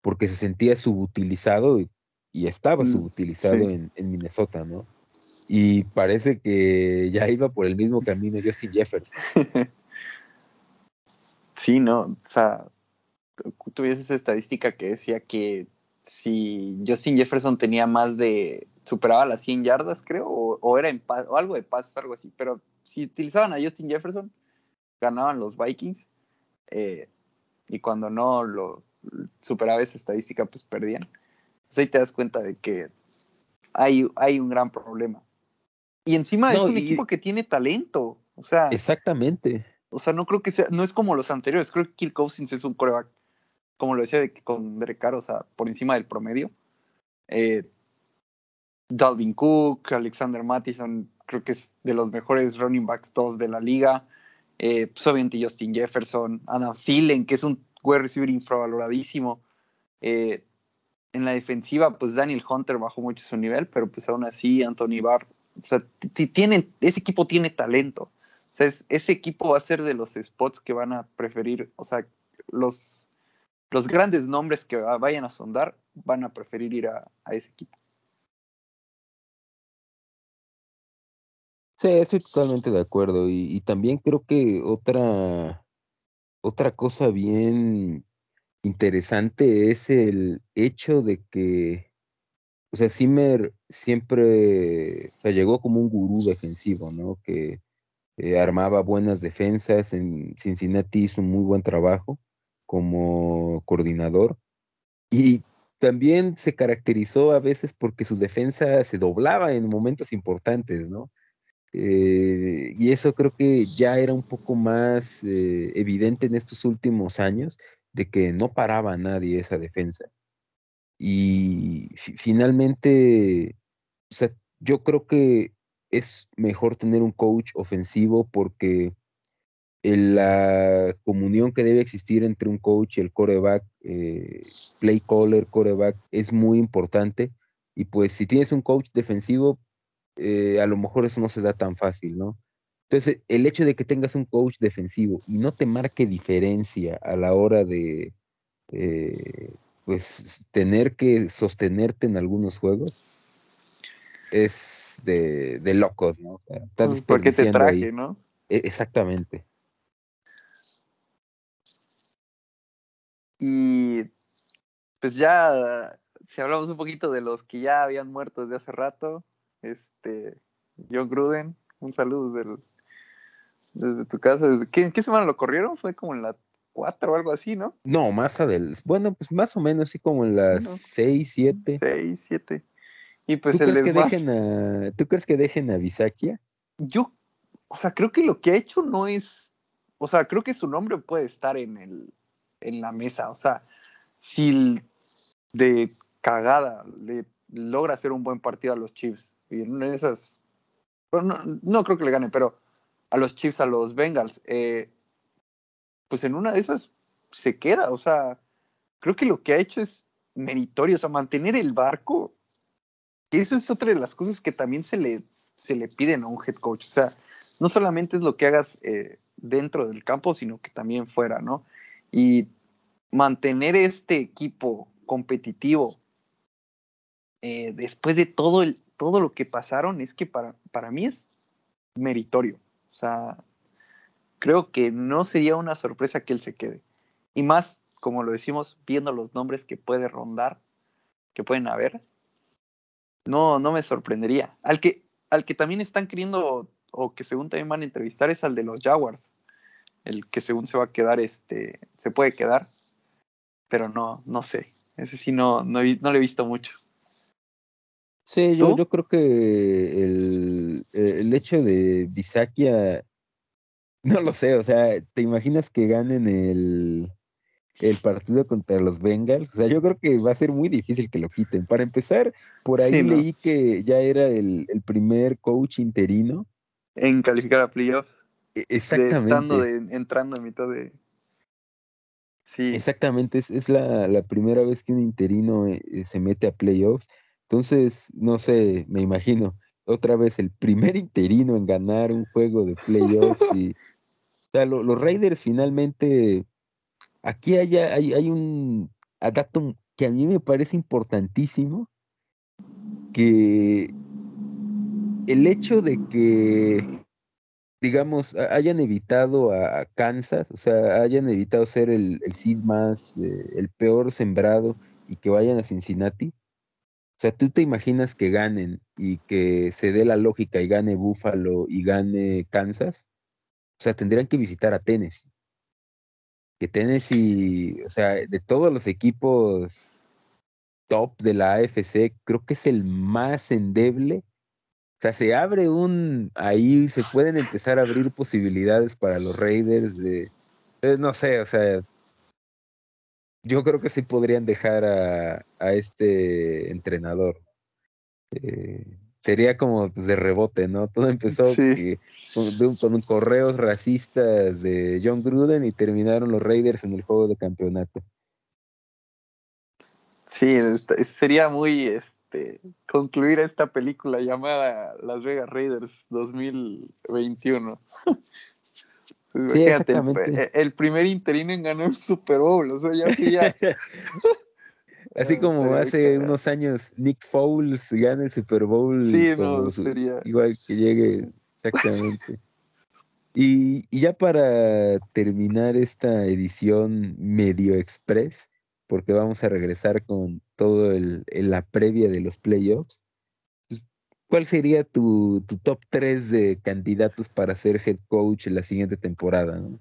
porque se sentía subutilizado y, y estaba mm, subutilizado en, en, Minnesota, ¿no? Y parece que ya iba por el mismo camino Justin Jefferson. sí, no, o sea, tuvieses esa estadística que decía que si Justin Jefferson tenía más de, superaba las 100 yardas, creo, o, era en o algo de pasos, algo así, pero si utilizaban a Justin Jefferson, ganaban los Vikings, eh, y cuando no lo superaba esa estadística, pues perdían. Pues ahí te das cuenta de que hay, hay un gran problema. Y encima es un equipo que tiene talento, o sea. Exactamente. O sea, no creo que sea, no es como los anteriores, creo que Kirk Cousins es un coreback, como lo decía de, con Derek Carr, o sea, por encima del promedio. Eh, Dalvin Cook, Alexander Mattison, creo que es de los mejores running backs dos de la liga. Eh, pues obviamente Justin Jefferson, Adam Thielen, que es un wide receiver infravaloradísimo. Eh, en la defensiva, pues Daniel Hunter bajó mucho su nivel, pero pues aún así Anthony Barr, o sea, ese equipo tiene talento. O sea, ese equipo va a ser de los spots que van a preferir, o sea, los, los grandes nombres que vayan a sondar van a preferir ir a, ese equipo. Sí, estoy totalmente de acuerdo. Y, también creo que otra, otra cosa bien interesante es el hecho de que, o sea, Zimmer siempre, o sea, llegó como un gurú defensivo, ¿no? Que eh, armaba buenas defensas, en Cincinnati hizo un muy buen trabajo como coordinador y también se caracterizó a veces porque sus defensas se doblaba en momentos importantes, ¿no? Eh, y eso creo que ya era un poco más eh, evidente en estos últimos años, de que no paraba nadie esa defensa. Y finalmente, o sea, yo creo que es mejor tener un coach ofensivo porque la comunión que debe existir entre un coach y el coreback, eh, play caller, coreback, es muy importante. Y pues si tienes un coach defensivo, eh, a lo mejor eso no se da tan fácil, ¿no? Entonces, el hecho de que tengas un coach defensivo y no te marque diferencia a la hora de, eh, pues, tener que sostenerte en algunos juegos, es de, locos, ¿no? O sea, estás pues, Porque te traje, ¿no? E, exactamente. Y pues ya, si hablamos un poquito de los que ya habían muerto desde hace rato, este, John Gruden, un saludo desde, desde tu casa. Desde, ¿qué, ¿Qué semana lo corrieron? Fue como en la 4 o algo así, ¿no? No, más adelante. Bueno, pues más o menos, así como en las 6, 7. 6, 7. Y pues ¿Tú, crees que dejen a, ¿Tú crees que dejen a Bisakia? Yo, o sea, creo que lo que ha hecho no es, o sea, creo que su nombre puede estar en, el, en la mesa, o sea, si de cagada le logra hacer un buen partido a los Chiefs, y en esas, no, no, creo que le gane, pero a los Chiefs, a los Bengals, eh, pues en una de esas se queda, o sea, creo que lo que ha hecho es meritorio, o sea, mantener el barco esa es otra de las cosas que también se le, se le piden a un head coach. O sea, no solamente es lo que hagas eh, dentro del campo, sino que también fuera, ¿no? Y mantener este equipo competitivo eh, después de todo, el, todo lo que pasaron es que para, para mí es meritorio. O sea, creo que no sería una sorpresa que él se quede. Y más, como lo decimos, viendo los nombres que puede rondar, que pueden haber, no, no me sorprendería. Al que, al que también están queriendo, o que según también van a entrevistar, es al de los Jaguars. El que según se va a quedar, este, se puede quedar. Pero no, no sé. Ese sí no, no, no he visto mucho. Sí, yo, yo creo que el, el hecho de Bisakia No lo sé, o sea, ¿te imaginas que ganen el, el partido contra los Bengals? O sea, yo creo que va a ser muy difícil que lo quiten. Para empezar, por ahí leí que ya era el, primer coach interino. En calificar a playoffs. E, exactamente. entrando a mitad de... Sí. Exactamente, es, la, primera vez que un interino eh, se mete a playoffs. Entonces, no sé, me imagino, otra vez el primer interino en ganar un juego de playoffs y o sea, los Raiders finalmente, aquí hay, hay un dato que a mí me parece importantísimo, que el hecho de que, digamos, hayan evitado a, Kansas, o sea, hayan evitado ser el, el seed más, eh, el peor sembrado y que vayan a Cincinnati. O sea, tú te imaginas que ganen y que se dé la lógica y gane Buffalo y gane Kansas. O sea, tendrían que visitar a Tennessee. Que Tennessee, o sea, de todos los equipos top de la AFC, creo que es el más endeble. O sea, se abre un, ahí se pueden empezar a abrir posibilidades para los Raiders de, eh, no sé, o sea, yo creo que sí podrían dejar a, a este entrenador. Eh, sería como pues, de rebote, ¿no? Todo empezó con, correos racistas de John Gruden y terminaron los Raiders en el juego de campeonato. Sí, sería muy este concluir esta película llamada Las Vegas Raiders 2021. Sí, exactamente. El, primer interino en ganar un Super Bowl, o sea, ya, ya Así como hace unos años Nick Foles gana el Super Bowl. Sí, no, sería. Igual que llegue, exactamente. y, ya para terminar esta edición medio express, porque vamos a regresar con todo el, la previa de los playoffs, pues, ¿cuál sería tu, top 3 de candidatos para ser head coach en la siguiente temporada? no,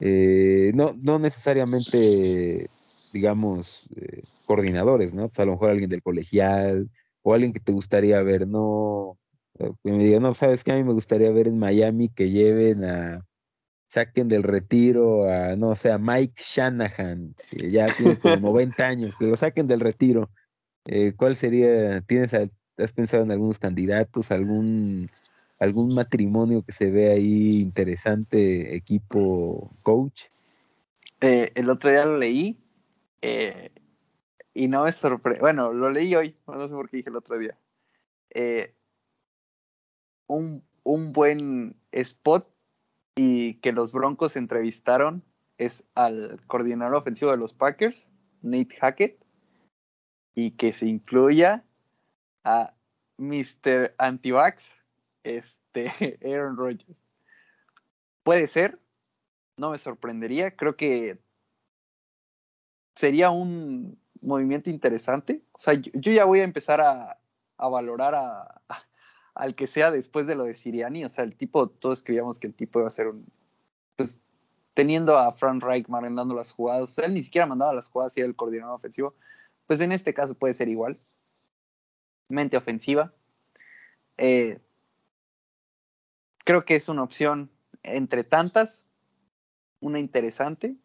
eh, no necesariamente digamos, eh, coordinadores, ¿no? Pues a lo mejor alguien del colegial o alguien que te gustaría ver, no, eh, que me diga, no, sabes que a mí me gustaría ver en Miami que lleven a, saquen del retiro a, no sé, a Mike Shanahan, que ya tiene como 90 años, que lo saquen del retiro. Eh, ¿Cuál sería, tienes, has pensado en algunos candidatos, algún, algún matrimonio que se ve ahí interesante, equipo coach? el otro día lo leí eh, y no me sorprende. Bueno, lo leí hoy, no sé por qué dije el otro día. Eh, un, un buen spot y que los Broncos entrevistaron es al coordinador ofensivo de los Packers, Nate Hackett, y que se incluya a Mr. Antivax, este, Aaron Rodgers. Puede ser, no me sorprendería, creo que sería un movimiento interesante. O sea, yo, ya voy a empezar a, valorar a, al que sea después de lo de Siriani. O sea, el tipo, todos creíamos que el tipo iba a ser un. Pues teniendo a Frank Reich mandando las jugadas, o sea, él ni siquiera mandaba las jugadas y era el coordinador ofensivo. Pues en este caso puede ser igual. Mente ofensiva. Eh, creo que es una opción entre tantas, una interesante.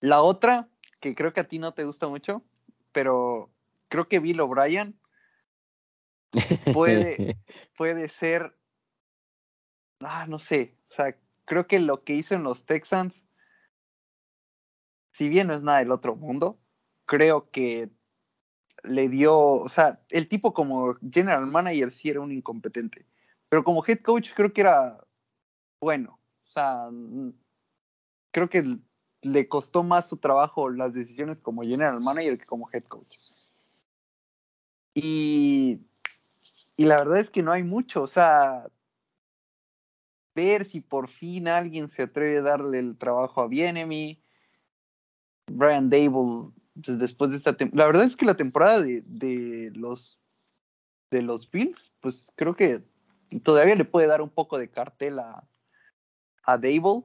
La otra, que creo que a ti no te gusta mucho, pero creo que Bill O'Brien puede, puede ser, ah, no sé, o sea, creo que lo que hizo en los Texans, si bien no es nada del otro mundo, creo que le dio, o sea, el tipo como general manager sí era un incompetente, pero como head coach creo que era bueno, o sea, creo que le costó más su trabajo las decisiones como general manager que como head coach. Y, y la verdad es que no hay mucho, o sea, ver si por fin alguien se atreve a darle el trabajo a Bienemy, Brian Dable, pues después de esta temporada, la verdad es que la temporada de, de, los de los Bills, pues creo que todavía le puede dar un poco de cartel a, a Dable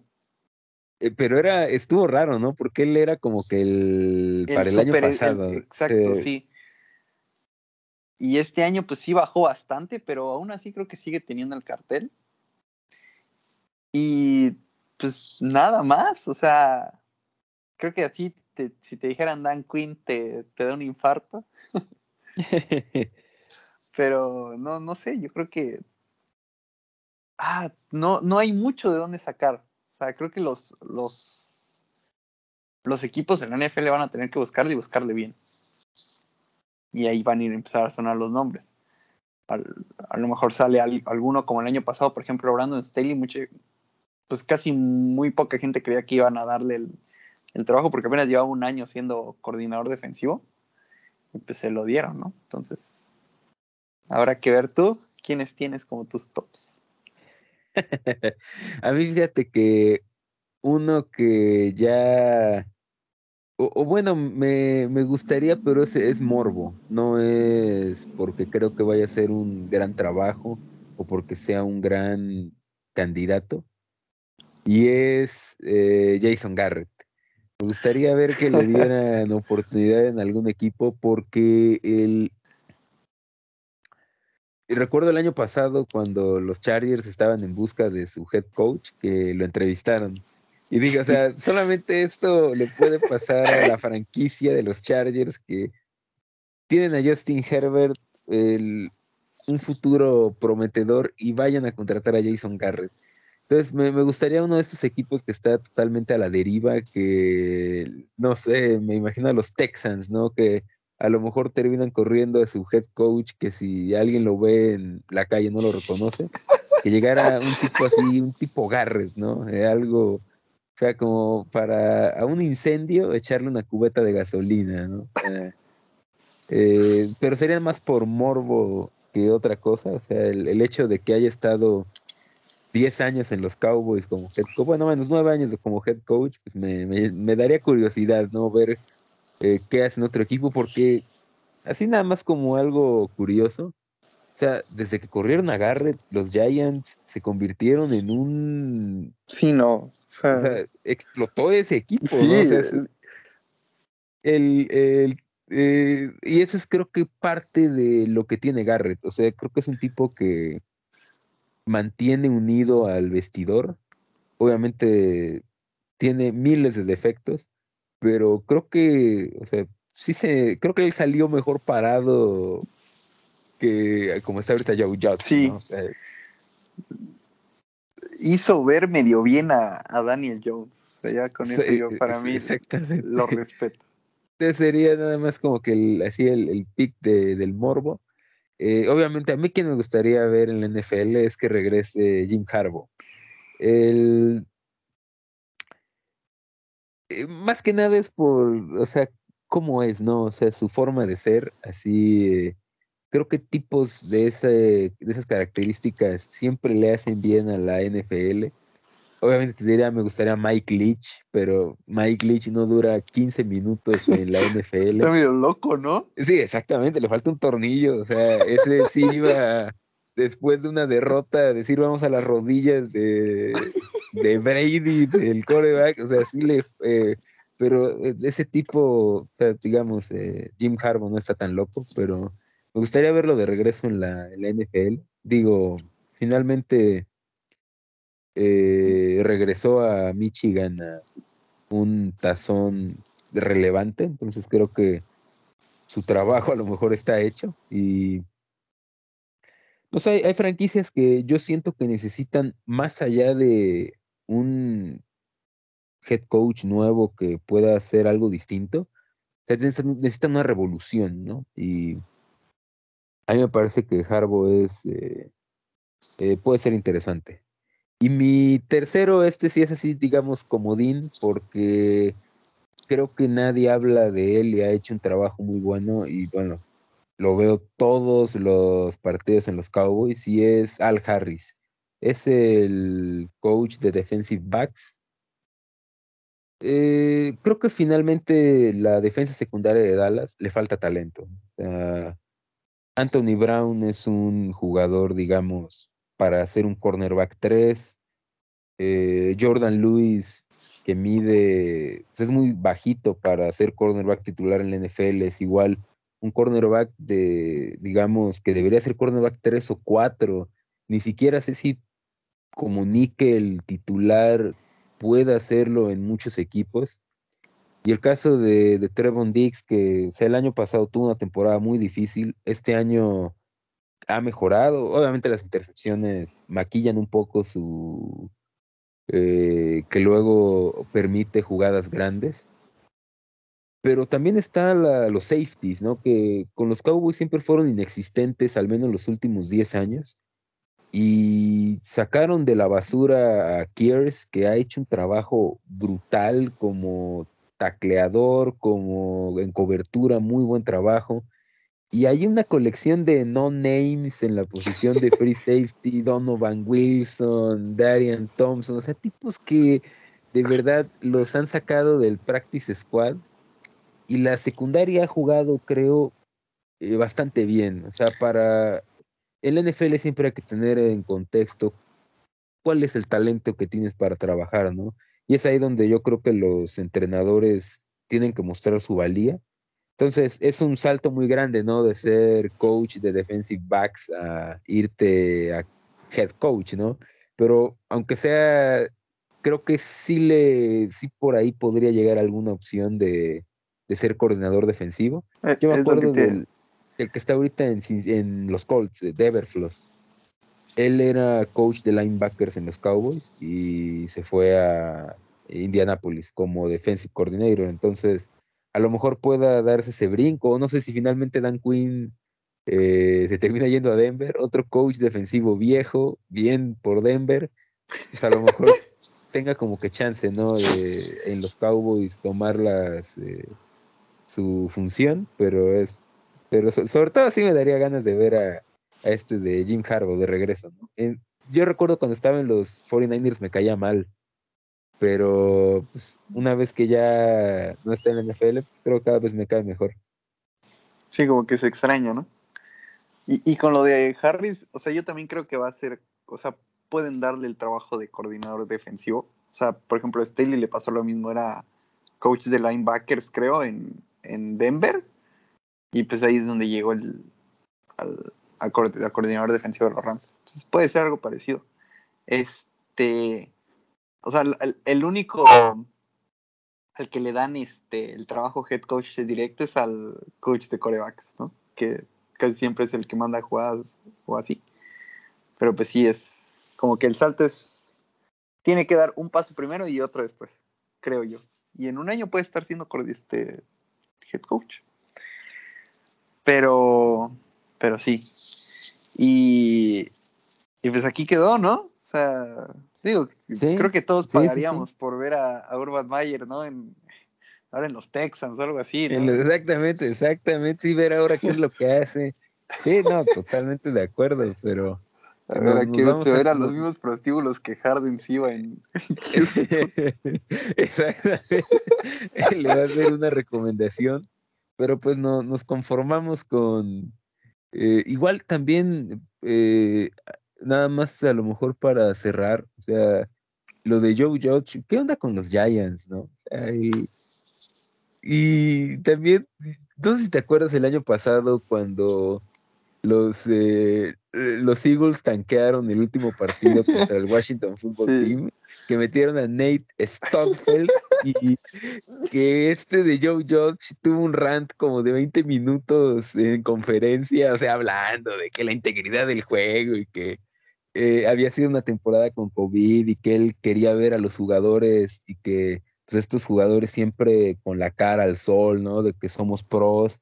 eh, pero era, estuvo raro, ¿no? Porque él era como que el, para el año pasado. exacto, sí. Y este año pues sí bajó bastante, pero aún así creo que sigue teniendo el cartel. Y pues nada más, o sea, creo que así, si te dijeran Dan Quinn, te, te da un infarto. Pero no, no sé, yo creo que ah, no, no hay mucho de dónde sacar. O sea, creo que los, los, los equipos de la NFL van a tener que buscarle y buscarle bien. Y ahí van a ir a empezar a sonar los nombres. a lo mejor sale alguno como el año pasado, por ejemplo, Brandon Staley, mucho, pues casi muy poca gente creía que iban a darle el, el trabajo porque apenas llevaba un año siendo coordinador defensivo. Y pues se lo dieron, ¿no? Entonces, habrá que ver tú quiénes tienes como tus tops. a mí fíjate que uno que ya, o, bueno, me, me, gustaría, pero ese es morbo, no es porque creo que vaya a ser un gran trabajo o porque sea un gran candidato, y es eh, Jason Garrett. Me gustaría ver que le dieran oportunidad en algún equipo porque el... Y recuerdo el año pasado cuando los Chargers estaban en busca de su head coach que lo entrevistaron. Y digo, o sea, solamente esto le puede pasar a la franquicia de los Chargers que tienen a Justin Herbert, el, un futuro prometedor, y vayan a contratar a Jason Garrett. Entonces, me, gustaría uno de estos equipos que está totalmente a la deriva, que, no sé, me imagino a los Texans, ¿no? Que a lo mejor terminan corriendo a su head coach, que si alguien lo ve en la calle no lo reconoce, que llegara un tipo así, un tipo Garrett, ¿no? Eh, algo, o sea, como para a un incendio echarle una cubeta de gasolina, ¿no? Eh, eh, pero sería más por morbo que otra cosa, o sea, el hecho de que haya estado 10 años en los Cowboys como head coach, bueno, menos 9 años como head coach, pues me, daría curiosidad, ¿no? Ver eh, qué hace en otro equipo, porque así nada más como algo curioso, o sea, desde que corrieron a Garrett, los Giants se convirtieron en un... Sí, no. O sea, explotó ese equipo, ¿no? el, eh, y eso es creo que parte de lo que tiene Garrett. O sea, creo que es un tipo que mantiene unido al vestidor. Obviamente tiene miles de defectos, pero creo que, o sea, sí se, creo que él salió mejor parado que como está ahorita Joe Judge. Sí. Hizo ver medio bien a, Daniel Jones. ya con eso yo para mí lo respeto. sería nada más como que el, así el, el pick de, del morbo. Eh, obviamente, a mí quien me gustaría ver en la NFL es que regrese Jim Harbaugh. El, eh, más que nada es por, o sea, cómo es, ¿no? O sea, su forma de ser, así, eh, creo que tipos de, ese, de esas características siempre le hacen bien a la NFL. Obviamente te diría, me gustaría Mike Leach, pero Mike Leach no dura 15 minutos en la NFL. Está medio loco, ¿no? Sí, exactamente, le falta un tornillo. O sea, ese sí iba después de una derrota a decir vamos a las rodillas de, de Brady, del coreback. O sea, sí le. Eh, pero ese tipo, o sea, digamos, eh, Jim Harbaugh no está tan loco, pero me gustaría verlo de regreso en la, en la NFL. Digo, finalmente eh, regresó a Michigan a un tazón relevante, entonces creo que su trabajo a lo mejor está hecho y sé, hay, franquicias que yo siento que necesitan más allá de un head coach nuevo que pueda hacer algo distinto, necesitan una revolución, ¿no? Y a mí me parece que Harbo es, eh, eh, puede ser interesante. Y mi tercero, este sí es así, digamos, comodín, porque creo que nadie habla de él y ha hecho un trabajo muy bueno y bueno, lo veo todos los partidos en los Cowboys y es Al Harris. Es el coach de defensive backs. Eh, creo que finalmente la defensa secundaria de Dallas le falta talento. Anthony Brown es un jugador, digamos, para hacer un cornerback 3. Eh, Jordan Lewis, que mide, pues, es muy bajito para ser cornerback titular en la NFL, es igual un cornerback de, digamos, que debería ser cornerback 3 o 4. Ni siquiera sé si comunique el titular pueda hacerlo en muchos equipos. Y el caso de, Trevon Dix, que el año pasado tuvo una temporada muy difícil, este año ha mejorado. Obviamente las intercepciones maquillan un poco su... Eh, que luego permite jugadas grandes. Pero también está los safeties, ¿no? Que con los Cowboys siempre fueron inexistentes, al menos los últimos 10 años. Y sacaron de la basura a Kiers, que ha hecho un trabajo brutal como tacleador, como en cobertura, muy buen trabajo. Y hay una colección de no-names en la posición de free safety, Donovan Wilson, Darian Thompson, o sea, tipos que de verdad los han sacado del practice squad y la secundaria ha jugado, creo, eh, bastante bien. O sea, para el NFL siempre hay que tener en contexto cuál es el talento que tienes para trabajar, ¿no? Y es ahí donde yo creo que los entrenadores tienen que mostrar su valía. Entonces, es un salto muy grande, ¿no? De ser coach de defensive backs a irte a head coach, ¿no? Pero aunque sea, creo que sí le, sí por ahí podría llegar alguna opción de, de ser coordinador defensivo. Eh, Yo me acuerdo del el que está ahorita en, los Colts, de Everfloss. Él era coach de linebackers en los Cowboys y se fue a Indianapolis como defensive coordinator. Entonces, a lo mejor pueda darse ese brinco. No sé si finalmente Dan Quinn eh, se termina yendo a Denver. Otro coach defensivo viejo, bien por Denver. Pues a lo mejor tenga como que chance, ¿no? en los Cowboys tomar las, eh, su función, pero es, pero sobre todo sí me daría ganas de ver a, este de Jim Harbaugh de regreso. yo recuerdo cuando estaba en los 49ers me caía mal, pero pues, una vez que ya no está en la NFL, pues, creo que cada vez me cae mejor. Sí, como que se extraña, ¿no? Y, y con lo de Harris, o sea, yo también creo que va a ser, o sea, pueden darle el trabajo de coordinador defensivo. O sea, por ejemplo, a Staley le pasó lo mismo, era coach de linebackers, creo, en, en Denver. Y pues ahí es donde llegó el al, coordinador defensivo de los Rams. Entonces puede ser algo parecido. Este, o sea, el, único al que le dan este el trabajo head coach directo es al coach de corebacks, ¿no? Que casi siempre es el que manda jugadas o así. Pero pues sí es como que el salto es tiene que dar un paso primero y otro después, creo yo. Y en un año puede estar siendo este head coach. Pero, pero sí. Y, y pues aquí quedó, ¿no? O sea, digo, creo que todos pagaríamos por ver a, Urban Mayer, ¿no? En, ahora en los Texans o algo así. Exactamente, exactamente. Sí, ver ahora qué es lo que hace. Sí, no, totalmente de acuerdo, pero. A ver, aquí se verán los mismos prostíbulos que Harden sí iba en. Exactamente. Le va a hacer una recomendación pero pues no, nos conformamos con, eh, igual también, eh, nada más a lo mejor para cerrar, o sea, lo de Joe Judge, ¿qué onda con los Giants, no? y, también, no sé si te acuerdas el año pasado cuando los, eh, los Eagles tanquearon el último partido contra el Washington Football Team, que metieron a Nate Stockfeld y que este de Joe Judge tuvo un rant como de 20 minutos en conferencia, o sea, hablando de que la integridad del juego y que eh, había sido una temporada con COVID y que él quería ver a los jugadores y que pues estos jugadores siempre con la cara al sol, ¿no? De que somos pros.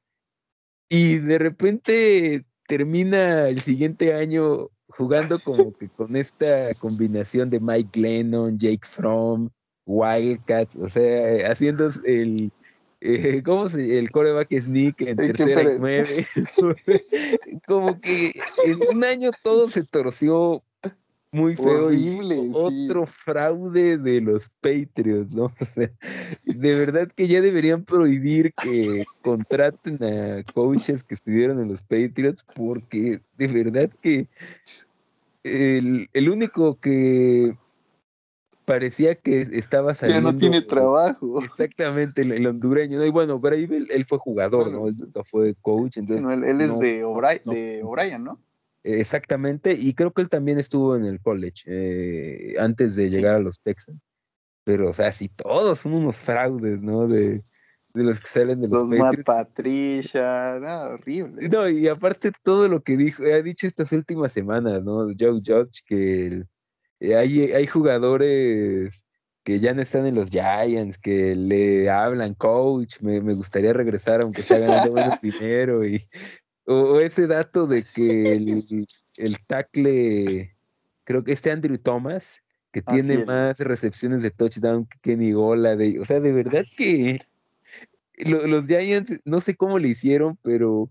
Y de repente termina el siguiente año jugando como que con esta combinación de Mike Lennon, Jake Fromm, Wildcats, o sea, haciendo el, eh, ¿cómo se el coreback sneak en tercera y nueve? como que en un año todo se torció muy feo. Horrible, otro fraude de los Patriots, ¿no? de verdad que ya deberían prohibir que contraten a coaches que estuvieron en los Patriots, porque de verdad que el, el único que parecía que estaba saliendo. Ya no tiene trabajo. Exactamente, el, hondureño. Y bueno, Brave, él, fue jugador, ¿no? Él fue coach. Entonces, él, es de O'Brien, ¿no? Exactamente, y creo que él también estuvo en el college eh, antes de llegar a los Texans. pero, o sea, si todos son unos fraudes, ¿no? De, de los que salen de los, los Matt Patricia, no, horrible. No, y aparte todo lo que dijo, ha dicho estas últimas semanas, ¿no? Joe Judge, que eh, hay, hay jugadores que ya no están en los Giants, que le hablan, coach, me, me gustaría regresar aunque está ganando menos dinero, y, o, ese dato de que el, el tackle, creo que este Andrew Thomas, que tiene más recepciones de touchdown que Kenny Gola, de, o sea, de verdad que los Giants, no sé cómo le hicieron, pero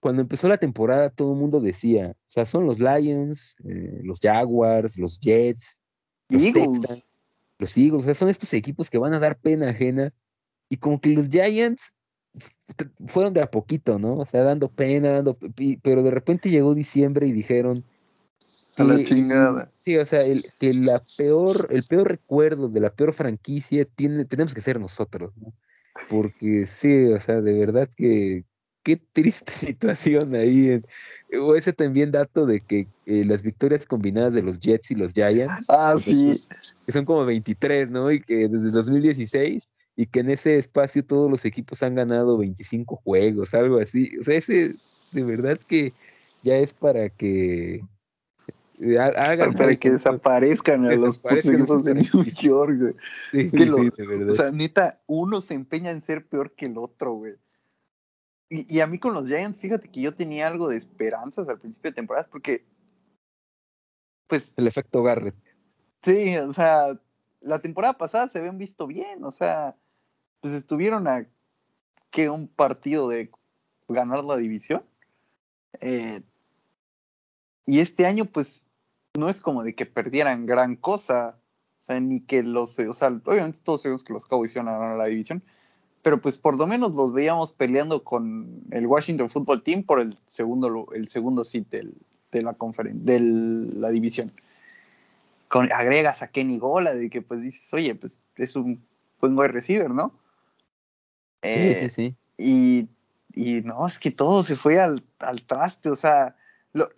cuando empezó la temporada todo el mundo decía, o sea, son los Lions, eh, los Jaguars, los Jets, los Eagles. los Eagles, o sea, son estos equipos que van a dar pena ajena. Y como que los Giants fueron de a poquito, ¿no? O sea, dando pena, dando, pero de repente llegó diciembre y dijeron... A la chingada. Sí, o sea, el, que la peor, el peor recuerdo de la peor franquicia tiene, tenemos que ser nosotros, ¿no? porque sí, o sea, de verdad que qué triste situación ahí. o ese también dato de que eh, las victorias combinadas de los Jets y los Giants. Ah, sí. Que son como 23, ¿no? Y que desde 2016 y que en ese espacio todos los equipos han ganado 25 juegos, algo así. O sea, ese de verdad que ya es para que para que desaparezcan a los equipos de New York, güey. Sí, sí, o sea, neta, uno se empeña en ser peor que el otro, güey. Y, y, a mí con los Giants, fíjate que yo tenía algo de esperanzas al principio de temporadas, porque. Pues. El efecto Garrett. Sí, o sea, la temporada pasada se habían visto bien, o sea, pues estuvieron a. que un partido de ganar la división. Eh, y este año, pues, no es como de que perdieran gran cosa, o sea, ni que los, o sea, obviamente todos sabemos que los Cowboys iban a la división, pero pues por lo menos los veíamos peleando con el Washington Football Team por el segundo, el segundo seat de la conferencia, de la división. Con, agregas a Kenny Gola, de que pues dices, oye, pues es un buen wide receiver, ¿no? Sí, sí, eh, sí. Y, y, no, es que todo se fue al, al traste, o sea, lo,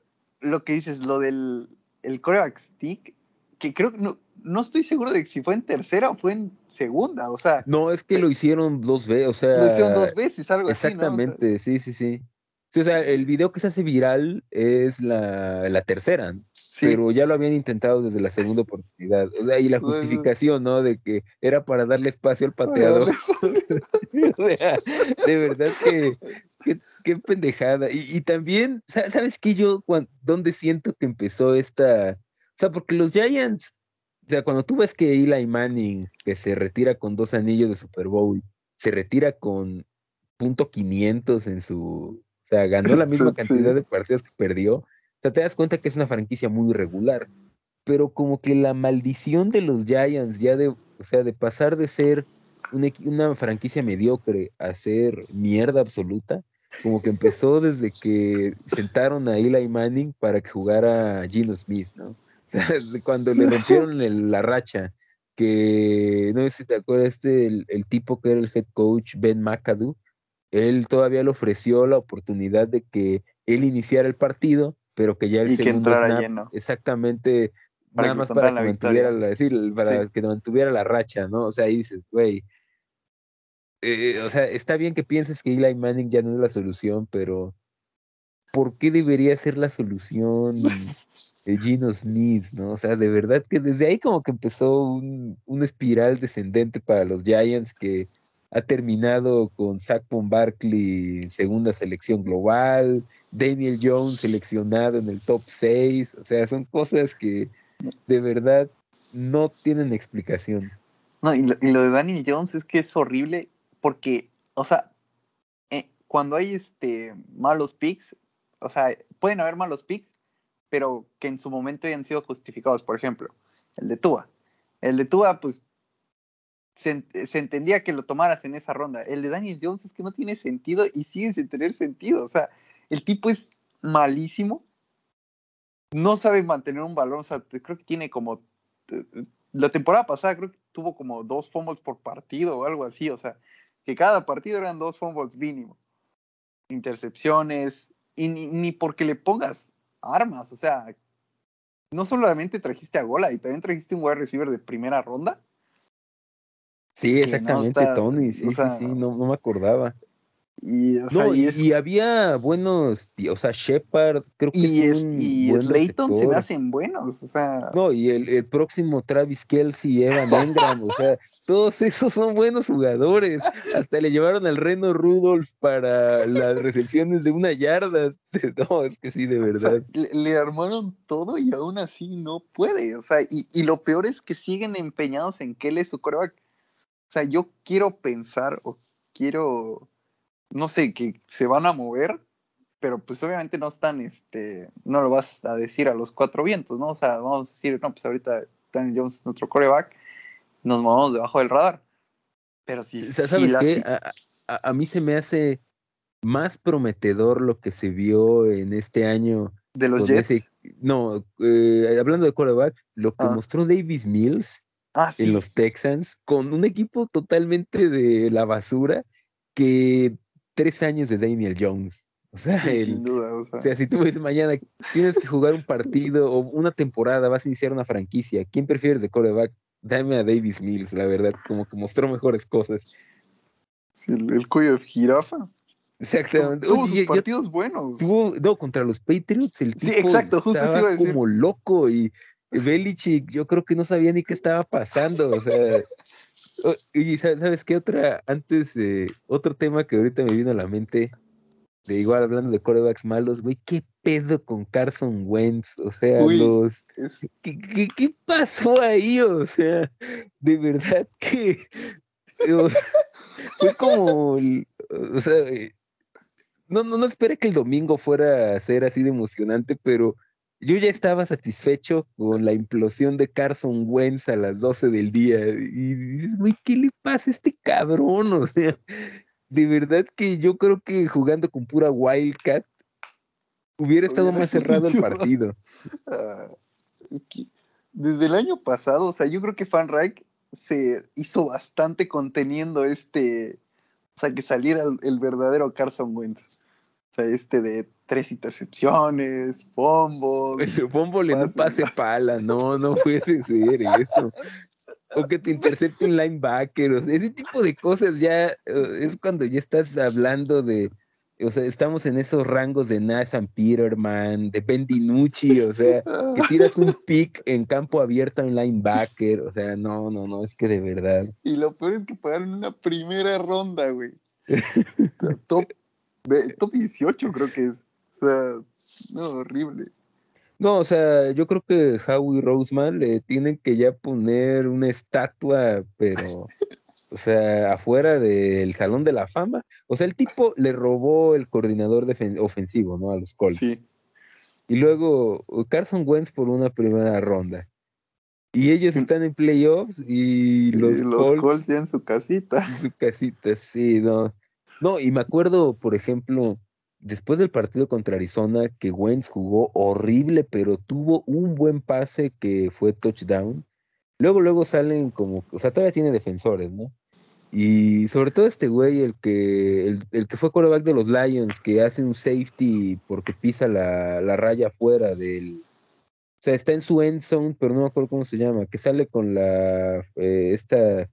lo que dices, lo del el coreback stick, que creo que no, no estoy seguro de si fue en tercera o fue en segunda, o sea. No, es que lo hicieron dos veces, o sea. Lo hicieron dos veces, algo así. Exactamente, sí, sí, sí. Sí, o sea, el video que se hace viral es la, la tercera, pero ya lo habían intentado desde la segunda oportunidad. O sea, y la pues, justificación, ¿no? De que era para darle espacio al pateador. de verdad que Qué, pendejada. Y, y, también, ¿sabes qué? Yo, ¿dónde siento que empezó esta? O sea, porque los Giants, o sea, cuando tú ves que Eli Manning, que se retira con dos anillos de Super Bowl, se retira con punto 500 en su. Sea, ganó la misma cantidad de partidos que perdió. O sea, te das cuenta que es una franquicia muy irregular. Pero como que la maldición de los Giants, ya de, o sea, de pasar de ser una, una franquicia mediocre a ser mierda absoluta, como que empezó desde que sentaron a Eli Manning para que jugara Gino Smith, ¿no? Cuando le rompieron la racha, que no sé si te acuerdas, este, el, tipo que era el head coach, Ben McAdoo, él todavía le ofreció la oportunidad de que él iniciara el partido, pero que ya el segundo snap, exactamente, nada más para que mantuviera la, para que mantuviera la racha, ¿no? O sea, ahí dices, güey, eh, o sea, está bien que pienses que Eli Manning ya no es la solución, pero ¿por qué debería ser la solución Gino Smith, no? O sea, de verdad que desde ahí como que empezó un, una espiral descendente para los Giants que ha terminado con Saquon Barkley en segunda selección global, Daniel Jones seleccionado en el top 6, o sea, son cosas que de verdad no tienen explicación. No, y lo, de Daniel Jones es que es horrible porque, o sea, eh, cuando hay este, malos picks, o sea, pueden haber malos picks, pero que en su momento hayan sido justificados. Por ejemplo, el de Tua. El de Tua, pues, se, entendía que lo tomaras en esa ronda. El de Daniel Jones es que no tiene sentido y sigue sin tener sentido. O sea, el tipo es malísimo. No sabe mantener un balón. O sea, creo que tiene como. La temporada pasada creo que tuvo como dos fumbles por partido o algo así. O sea, que cada partido eran dos fumbles mínimo. Intercepciones, y ni, porque le pongas armas, o sea, no solamente trajiste a Gola, y también trajiste un wide receiver de primera ronda. Sí, exactamente, Tony, sí, sí, sí, no, no me acordaba. Y, y, había buenos, o sea, Shepard, creo que y es, un y Slayton se me hacen buenos, o sea. No, y el, el próximo Travis Kelsey, Evan Engram, o sea, todos esos son buenos jugadores. Hasta le llevaron al Reno Rudolph para las recepciones de una yarda. No, es que sí, de verdad. le, armaron todo y aún así no puede. O sea, y, y, lo peor es que siguen empeñados en que él es su coreback. O sea, yo quiero pensar o quiero no sé, que se van a mover, pero pues obviamente no están, este, no lo vas a decir a los cuatro vientos, ¿no? O sea, vamos a decir, no, pues ahorita Daniel Jones es nuestro coreback, nos movemos debajo del radar. Pero si... ¿Sabes qué? A, mí se me hace más prometedor lo que se vio en este año. De los Jets. no, eh, hablando de corebacks, lo que ah. mostró Davis Mills ah, en los Texans, con un equipo totalmente de la basura, que tres años de Daniel Jones. O sea, o, sea. si tú ves mañana tienes que jugar un partido o una temporada, vas a iniciar una franquicia, ¿quién prefieres de coreback? Dame a Davis Mills, la verdad, como que mostró mejores cosas. Sí, el, cuello de jirafa. Exactamente. Tuvo sus partidos buenos. Tuvo, no, contra los Patriots, el tipo sí, exacto, justo estaba como loco y Belichick, yo creo que no sabía ni qué estaba pasando, o sea, y ¿sabes qué otra? Antes, de otro tema que ahorita me vino a la mente, de igual hablando de corebacks malos, güey, ¿qué pedo con Carson Wentz? O sea, los... ¿qué, qué, pasó ahí? O sea, de verdad que... fue como... O sea, eh, no, no, no esperé que el domingo fuera a ser así de emocionante, pero yo ya estaba satisfecho con la implosión de Carson Wentz a las 12 del día. Y dices, güey, ¿qué le pasa a este cabrón? O sea, de verdad que yo creo que jugando con pura Wildcat hubiera estado más cerrado el partido. Ah, desde el año pasado, o sea, yo creo que Fanreich se hizo bastante conteniendo este, o sea, que saliera el verdadero Carson Wentz. O sea, este de tres intercepciones, fumble. Fumble un pase pala, no, no puede ser eso. O que te intercepte un linebacker, o sea, ese tipo de cosas ya eh, es cuando ya estás hablando de, o sea, estamos en esos rangos de Nathan Peterman, de Ben DiNucci, o sea, que tiras un pick en campo abierto a un linebacker, o sea, no, no, no, es que de verdad. Y lo peor es que pagaron una primera ronda, güey. top, top 18 creo que es. Sea, no, horrible. No, o sea, yo creo que Howie Roseman le tienen que ya poner una estatua, pero, o sea, afuera del Salón de la Fama. O sea, el tipo le robó el coordinador ofensivo, ¿no? A los Colts. Sí. Y luego Carson Wentz por una primera ronda. Y ellos están en playoffs y los, Colts, ya en su casita. En su casita, sí, no. No, y me acuerdo, por ejemplo, después del partido contra Arizona, que Wentz jugó horrible, pero tuvo un buen pase que fue touchdown. Luego, luego salen como, o sea, todavía tiene defensores, ¿no? Y sobre todo este güey, el que, el, que fue quarterback de los Lions, que hace un safety porque pisa la, raya afuera del. O sea, está en su end zone, pero no me acuerdo cómo se llama, que sale con la. Eh, esta.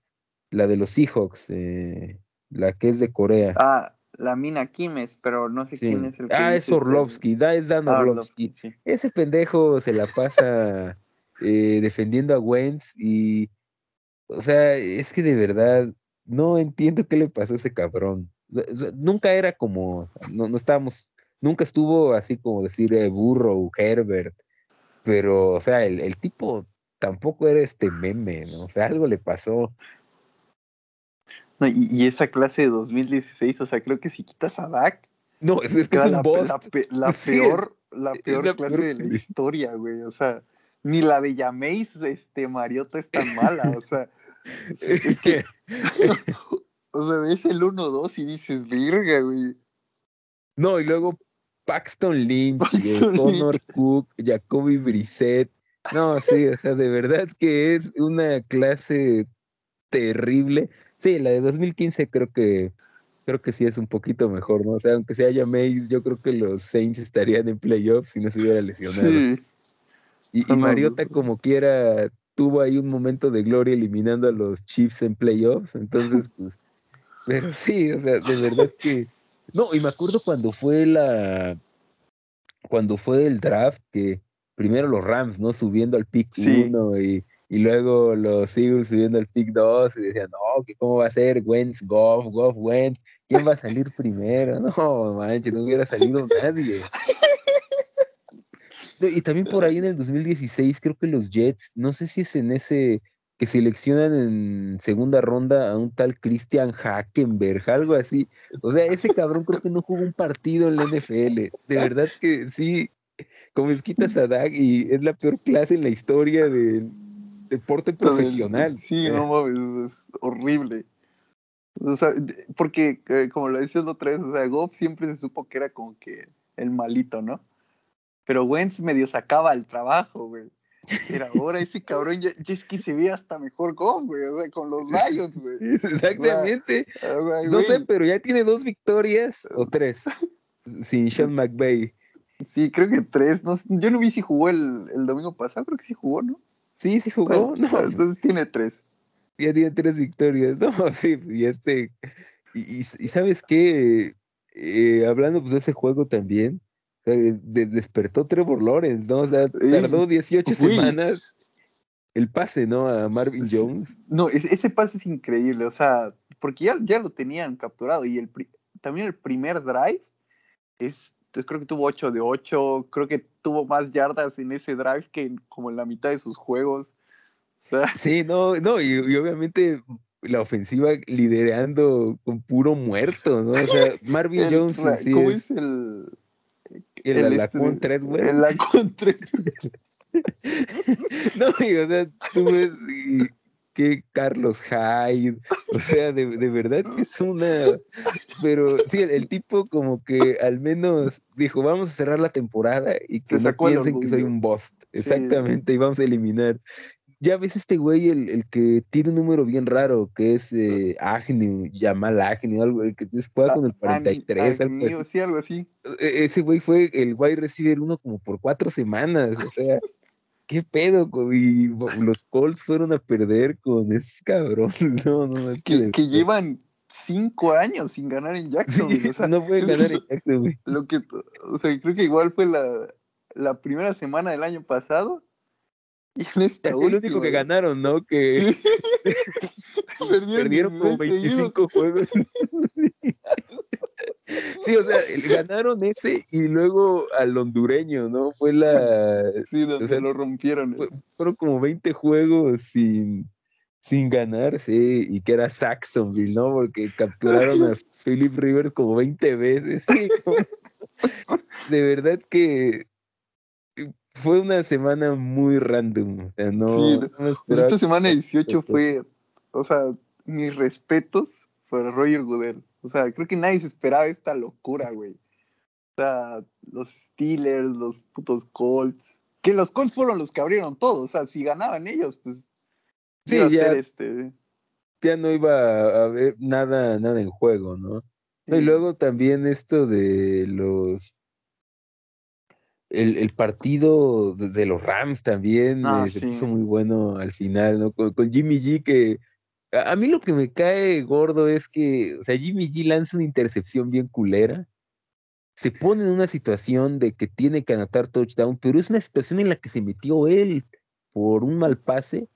La de los Seahawks, eh, la que es de Corea. Ah, la mina Kimes, pero no sé quién es el que Ah, es Orlovsky, da, es Dan ah, Orlovsky. Ese pendejo se la pasa eh, defendiendo a Wentz y, o sea, es que de verdad no entiendo qué le pasó a ese cabrón. nunca era como, no, no estábamos, nunca estuvo así como decir eh, burro Herbert, pero, o sea, el, el tipo tampoco era este meme, ¿no? O sea, algo le pasó. No, y, esa clase de 2016, o sea, creo que si quitas a Dak. No, es, es que es un la, boss. La, peor, la peor clase de la historia, güey. O sea, ni la de Yameis, este, Mariota es tan mala, o sea. Es que. o sea, ves el 1-2 y dices, virga, güey. No, y luego Paxton Lynch, Connor Cook, Jacoby Brissett. No, sí, o sea, de verdad que es una clase terrible. Sí, la de 2015 creo que creo que sí es un poquito mejor, ¿no? O sea, aunque sea haya Mays, yo creo que los Saints estarían en playoffs si no se hubiera lesionado. Y, Mariota como quiera tuvo ahí un momento de gloria eliminando a los Chiefs en playoffs, entonces, pues, pero sí, o sea, de verdad que, no, y me acuerdo cuando fue la, cuando fue el draft, que primero los Rams, ¿no? Subiendo al pick 1 y, y, luego los Eagles subiendo al pick 2 y decían, no, que cómo va a ser Wentz, Goff, Goff, Wentz, ¿quién va a salir primero? No, manches, no hubiera salido nadie. Y también por ahí en el 2016 creo que los Jets, no sé si es en ese que seleccionan en segunda ronda a un tal Christian Hackenberg, algo así. O sea, ese cabrón creo que no jugó un partido en la NFL. De verdad que sí, como es quita Sadak y es la peor clase en la historia del deporte profesional. Sí, no mames, es horrible. O sea, porque eh, como lo decías la otra vez, o sea, Goff siempre se supo que era como que el malito, ¿no? Pero Wentz medio sacaba el trabajo, güey. Era ahora ese cabrón ya, es que se ve hasta mejor con, güey, o sea, con los Lions, güey. Exactamente. no sé, pero ya tiene dos victorias o tres sin Sean McVay. Sí, creo que tres. No, yo no vi si jugó el, el, domingo pasado, creo que sí jugó, ¿no? Sí, sí jugó. no. Entonces tiene tres. Ya tiene tres victorias. No, sí, y este. Y, y sabes qué, eh, hablando pues de ese juego también, despertó Trevor Lawrence, ¿no? O sea, tardó 18 semanas el pase, ¿no? A Marvin Jones. No, ese pase es increíble, o sea, porque ya, ya lo tenían capturado y el, también el primer drive es, creo que tuvo 8 de 8, creo que tuvo más yardas en ese drive que como en la mitad de sus juegos. Sí, no, no, y, obviamente la ofensiva liderando con puro muerto, ¿no? O sea, Marvin Jones. ¿Cómo es el, el, el la güey. El no, y, o sea, tú ves que Carlos Hyde, o sea, de, de, verdad que es una, pero sí, el, tipo como que al menos dijo, vamos a cerrar la temporada y que no piensen que soy un bust, exactamente, y vamos a eliminar ya ves este güey, el, el, que tiene un número bien raro, que es eh, Agnew, Yamal Agnew, algo que juega con el 43. algo sí, algo así. E, ese güey fue el wide receiver uno como por cuatro semanas, o sea, qué pedo, y los Colts fueron a perder con ese cabrón, no, no, es que, que, llevan cinco años sin ganar en Jacksonville, o sea, no pueden ganar en Jacksonville. Lo que, o sea, creo que igual fue la, la primera semana del año pasado y en esta el único que ganaron, ¿no? Que perdieron, como 25 juegos. sí, o sea, ganaron ese y luego al hondureño, ¿no? Fue la. Sí, donde lo rompieron. fueron como 20 juegos sin, sin ganarse y que era Saxonville, ¿no? Porque capturaron a Philip Rivers como 20 veces. de verdad que fue una semana muy random. no, esta semana 18 fue, o sea, mis respetos para Roger Goodell. O sea, creo que nadie se esperaba esta locura, güey. O sea, los Steelers, los putos Colts. Que los Colts fueron los que abrieron todo. O sea, si ganaban ellos, pues. Sí, ya, este... ya no iba a haber nada, nada en juego, ¿no? Y luego también esto de los el, el, partido de, los Rams también ah, eh, se puso muy bueno al final, ¿no? Con, Jimmy G que a, mí lo que me cae gordo es que, o sea, Jimmy G lanza una intercepción bien culera, se pone en una situación de que tiene que anotar touchdown, pero es una situación en la que se metió él por un mal pase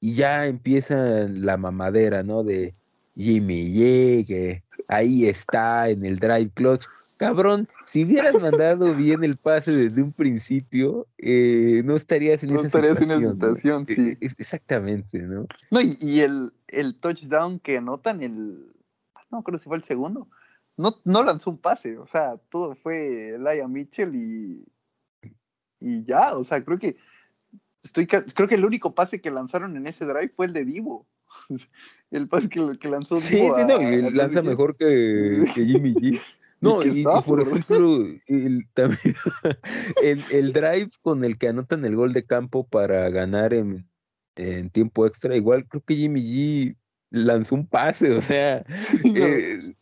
y ya empieza la mamadera, ¿no? De Jimmy G, que ahí está en el drive clutch. Cabrón, si hubieras mandado bien el pase desde un principio, eh, no estarías en esa estarías situación. en esa situación, sí. exactamente, ¿no? No, y, el, el, touchdown que anotan, el. No creo si fue el segundo. No, no lanzó un pase, o sea, todo fue Laia Mitchell y. Y ya, o sea, creo que. Estoy, creo que el único pase que lanzaron en ese drive fue el de Divo. el pase que, que lanzó sí, Sí, no, y lanza mejor que, que Jimmy G. No, y, por ejemplo, el, también, el, drive con el que anotan el gol de campo para ganar en, tiempo extra, igual creo que Jimmy G lanzó un pase, o sea, eh,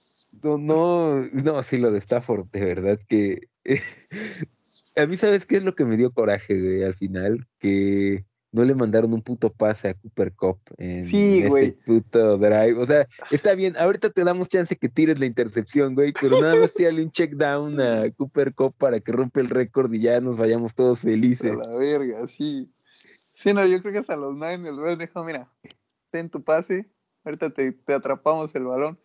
no. no, no, sí, lo de Stafford, de verdad que... a mí, ¿sabes qué es lo que me dio coraje, güey, al final? Que no le mandaron un puto pase a Cooper Cup en, ese puto drive. O sea, está bien, ahorita te damos chance que tires la intercepción, güey, pero nada más tírale un check down a Cooper Cup para que rompe el récord y ya nos vayamos todos felices. A la verga, sí. Sí, no, yo creo que hasta los Niners, güey, dijo, mira, ten tu pase, ahorita te, te atrapamos el balón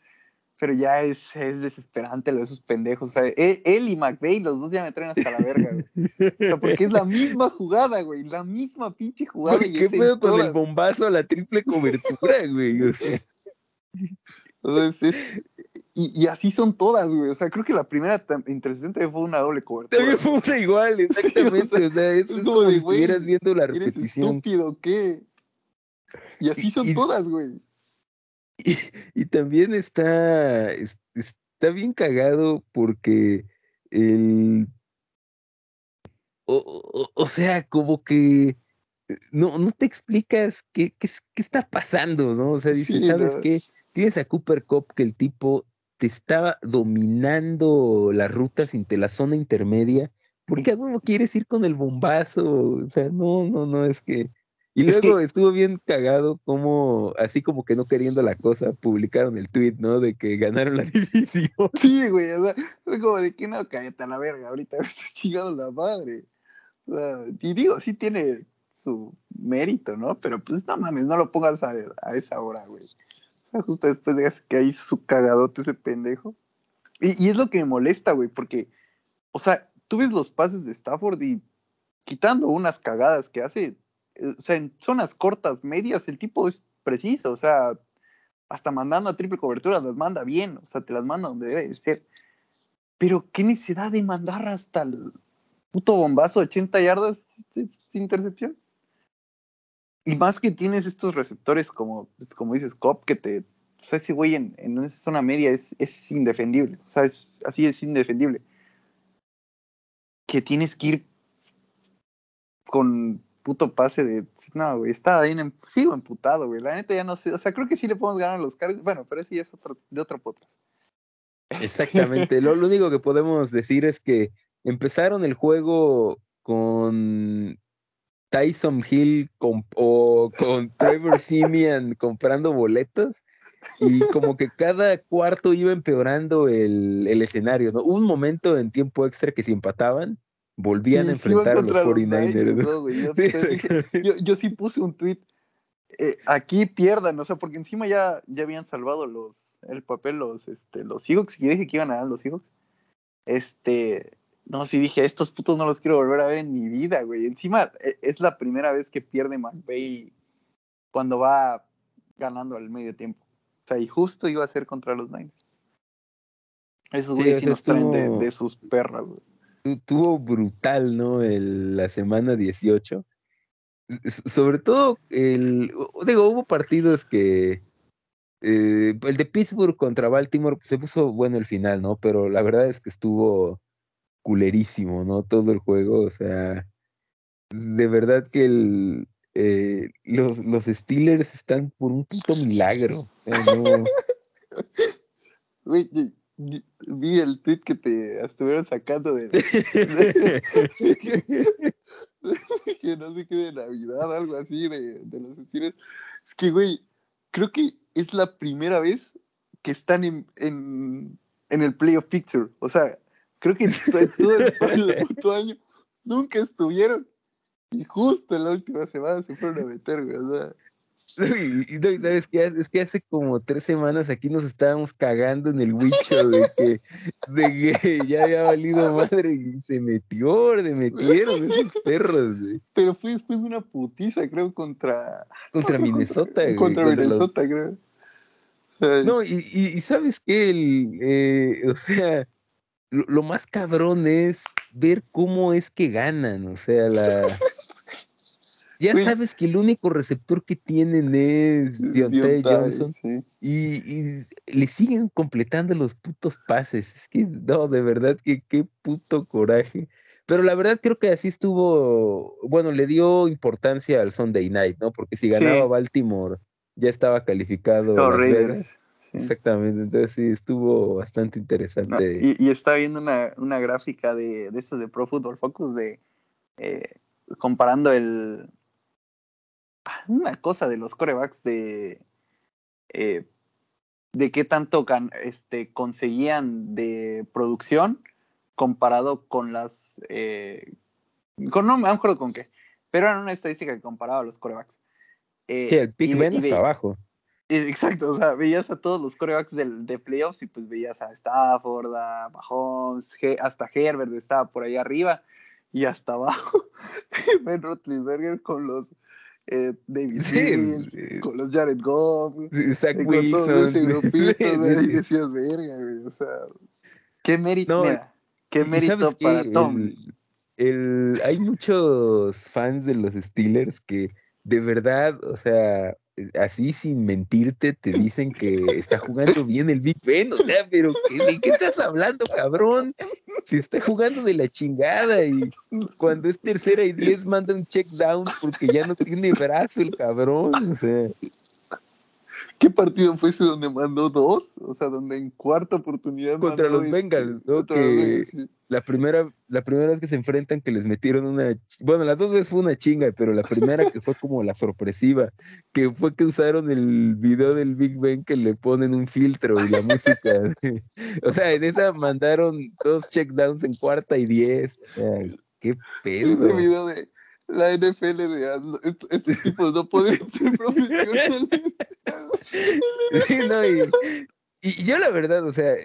pero ya es, es desesperante lo de esos pendejos. O sea, e, él, y McVeigh, los dos ya me traen hasta la verga, güey. O sea, porque es la misma jugada, güey. La misma pinche jugada. ¿Qué pedo con el bombazo a la triple cobertura, güey? O sea. y, y, así son todas, güey. O sea, creo que la primera intercepción fue una doble cobertura. También fue una igual, exactamente. o, sea, eso es, como, si estuvieras viendo la repetición. ¿Eres estúpido qué? Y así son todas, güey. Y, también está, está bien cagado porque el... O, sea, como que no, no te explicas qué, qué, está pasando, ¿no? O sea, dices, ¿sabes qué? Tienes a Cooper Cup que el tipo te estaba dominando las rutas entre la zona intermedia. ¿Por qué a quieres ir con el bombazo? O sea, no, no, no, es que y luego estuvo bien cagado como, así como que no queriendo la cosa, publicaron el tweet, ¿no? De que ganaron la división. Sí, güey, o sea, fue como de que no, cállate a la verga, ahorita me estás chingando la madre. O sea, y digo, sí tiene su mérito, ¿no? Pero pues no mames, no lo pongas a, esa hora, güey. O sea, justo después de que ahí su cagadote ese pendejo. Y, y es lo que me molesta, güey, porque, o sea, tú ves los pases de Stafford y quitando unas cagadas que hace, o sea, en zonas cortas, medias, el tipo es preciso, o sea, hasta mandando a triple cobertura las manda bien, o sea, te las manda donde debe ser. Pero qué necesidad de mandar hasta el puto bombazo 80 yardas sin intercepción. Y más que tienes estos receptores como, pues, como dices, Cop, que te. O sea, ese güey en, en zona media es, es indefendible. O sea, es, así es indefendible. Que tienes que ir con puto pase de. No, güey, estaba bien. Sigo emputado, güey. La neta ya no sé. O sea, creo que sí le podemos ganar a los Cardinals. Bueno, pero eso ya es otro, de otro podcast. Exactamente. lo, único que podemos decir es que empezaron el juego con Tyson Hill o con Trevor Simeon comprando boletos y como que cada cuarto iba empeorando el, el escenario, ¿no? Hubo un momento en tiempo extra que se empataban volvían a enfrentar a los 49ers. yo, sí puse un tweet. Eh, aquí pierdan, o sea, porque encima ya, ya habían salvado los, el papel los, este, los Seahawks, y yo dije que iban a ganar los Seahawks. Este, no, sí dije, estos putos no los quiero volver a ver en mi vida, güey. Encima e, es la primera vez que pierde McVay cuando va ganando al medio tiempo. O sea, y justo iba a ser contra los Niners. Esos güeyes sí, nos traen de, de sus perras, güey tuvo brutal, ¿no? El, la semana 18. Sobre todo, el, digo, hubo partidos que. Eh, el de Pittsburgh contra Baltimore se puso bueno el final, ¿no? Pero la verdad es que estuvo culerísimo, ¿no? Todo el juego, o sea, de verdad que el, eh, los, los Steelers están por un puto milagro. vi el tweet que te estuvieron sacando de, que, no sé qué de Navidad, algo así de, los Steelers. Es que, güey, creo que es la primera vez que están en, en, en el playoff picture. O sea, creo que todo el, el puto año nunca estuvieron. Y justo en la última semana se fueron a meter, güey. O sea, y, ¿sabes qué? Es que hace como tres semanas aquí nos estábamos cagando en el Wicho de que, de que ya había valido madre y se metió, se metieron esos perros, Pero fue después de una putiza, creo, contra... Contra Minnesota, güey. Contra, Minnesota, creo. No, y, y, ¿sabes qué? El, eh, o sea, lo, lo más cabrón es ver cómo es que ganan, o sea, la... Ya sabes que el único receptor que tienen es Deontay Johnson y, le siguen completando los putos pases. Es que, no, de verdad, que qué puto coraje. Pero la verdad creo que así estuvo, bueno, le dio importancia al Sunday Night, ¿no? Porque si ganaba Baltimore ya estaba calificado. Exactamente, entonces sí, estuvo bastante interesante. y, está viendo una, una gráfica de, de estos de Pro Football Focus de eh, comparando el, una cosa de los corebacks de. Eh, de qué tanto este, conseguían de producción comparado con las. Eh, con, no me acuerdo con qué, pero era una estadística que comparaba a los corebacks. Eh, sí, el Big Ben está abajo. Exacto, o sea, veías a todos los corebacks del, de playoffs y pues veías a Stafford, a Mahomes, hasta Herbert estaba por ahí arriba y hasta abajo Ben Roethlisberger con los eh, David sí, con los Jared Goff, Zach Wilson, con todo ese grupito, y decías, verga, güey, o sea, qué mérito, mira, qué mérito para Tom. el, hay muchos fans de los Steelers que de verdad, o sea, así sin mentirte, te dicen que está jugando bien el Big Ben, o sea, pero ¿de qué estás hablando, cabrón? Si está jugando de la chingada y cuando es tercera y diez manda un check down porque ya no tiene brazo el cabrón, o sea. ¿Qué partido fue ese donde mandó dos? O sea, donde en cuarta oportunidad. Contra los Bengals, ¿no? que la, primera, la primera vez que se enfrentan, que les metieron una. Bueno, las dos veces fue una chinga, pero la primera que fue como la sorpresiva, que fue que usaron el video del Big Ben que le ponen un filtro y la música. o sea, en esa mandaron dos checkdowns en cuarta y diez. O sea, qué pedo. Ese video de la NFL de estos tipos no podrían ser profesionales. y, yo la verdad, o sea,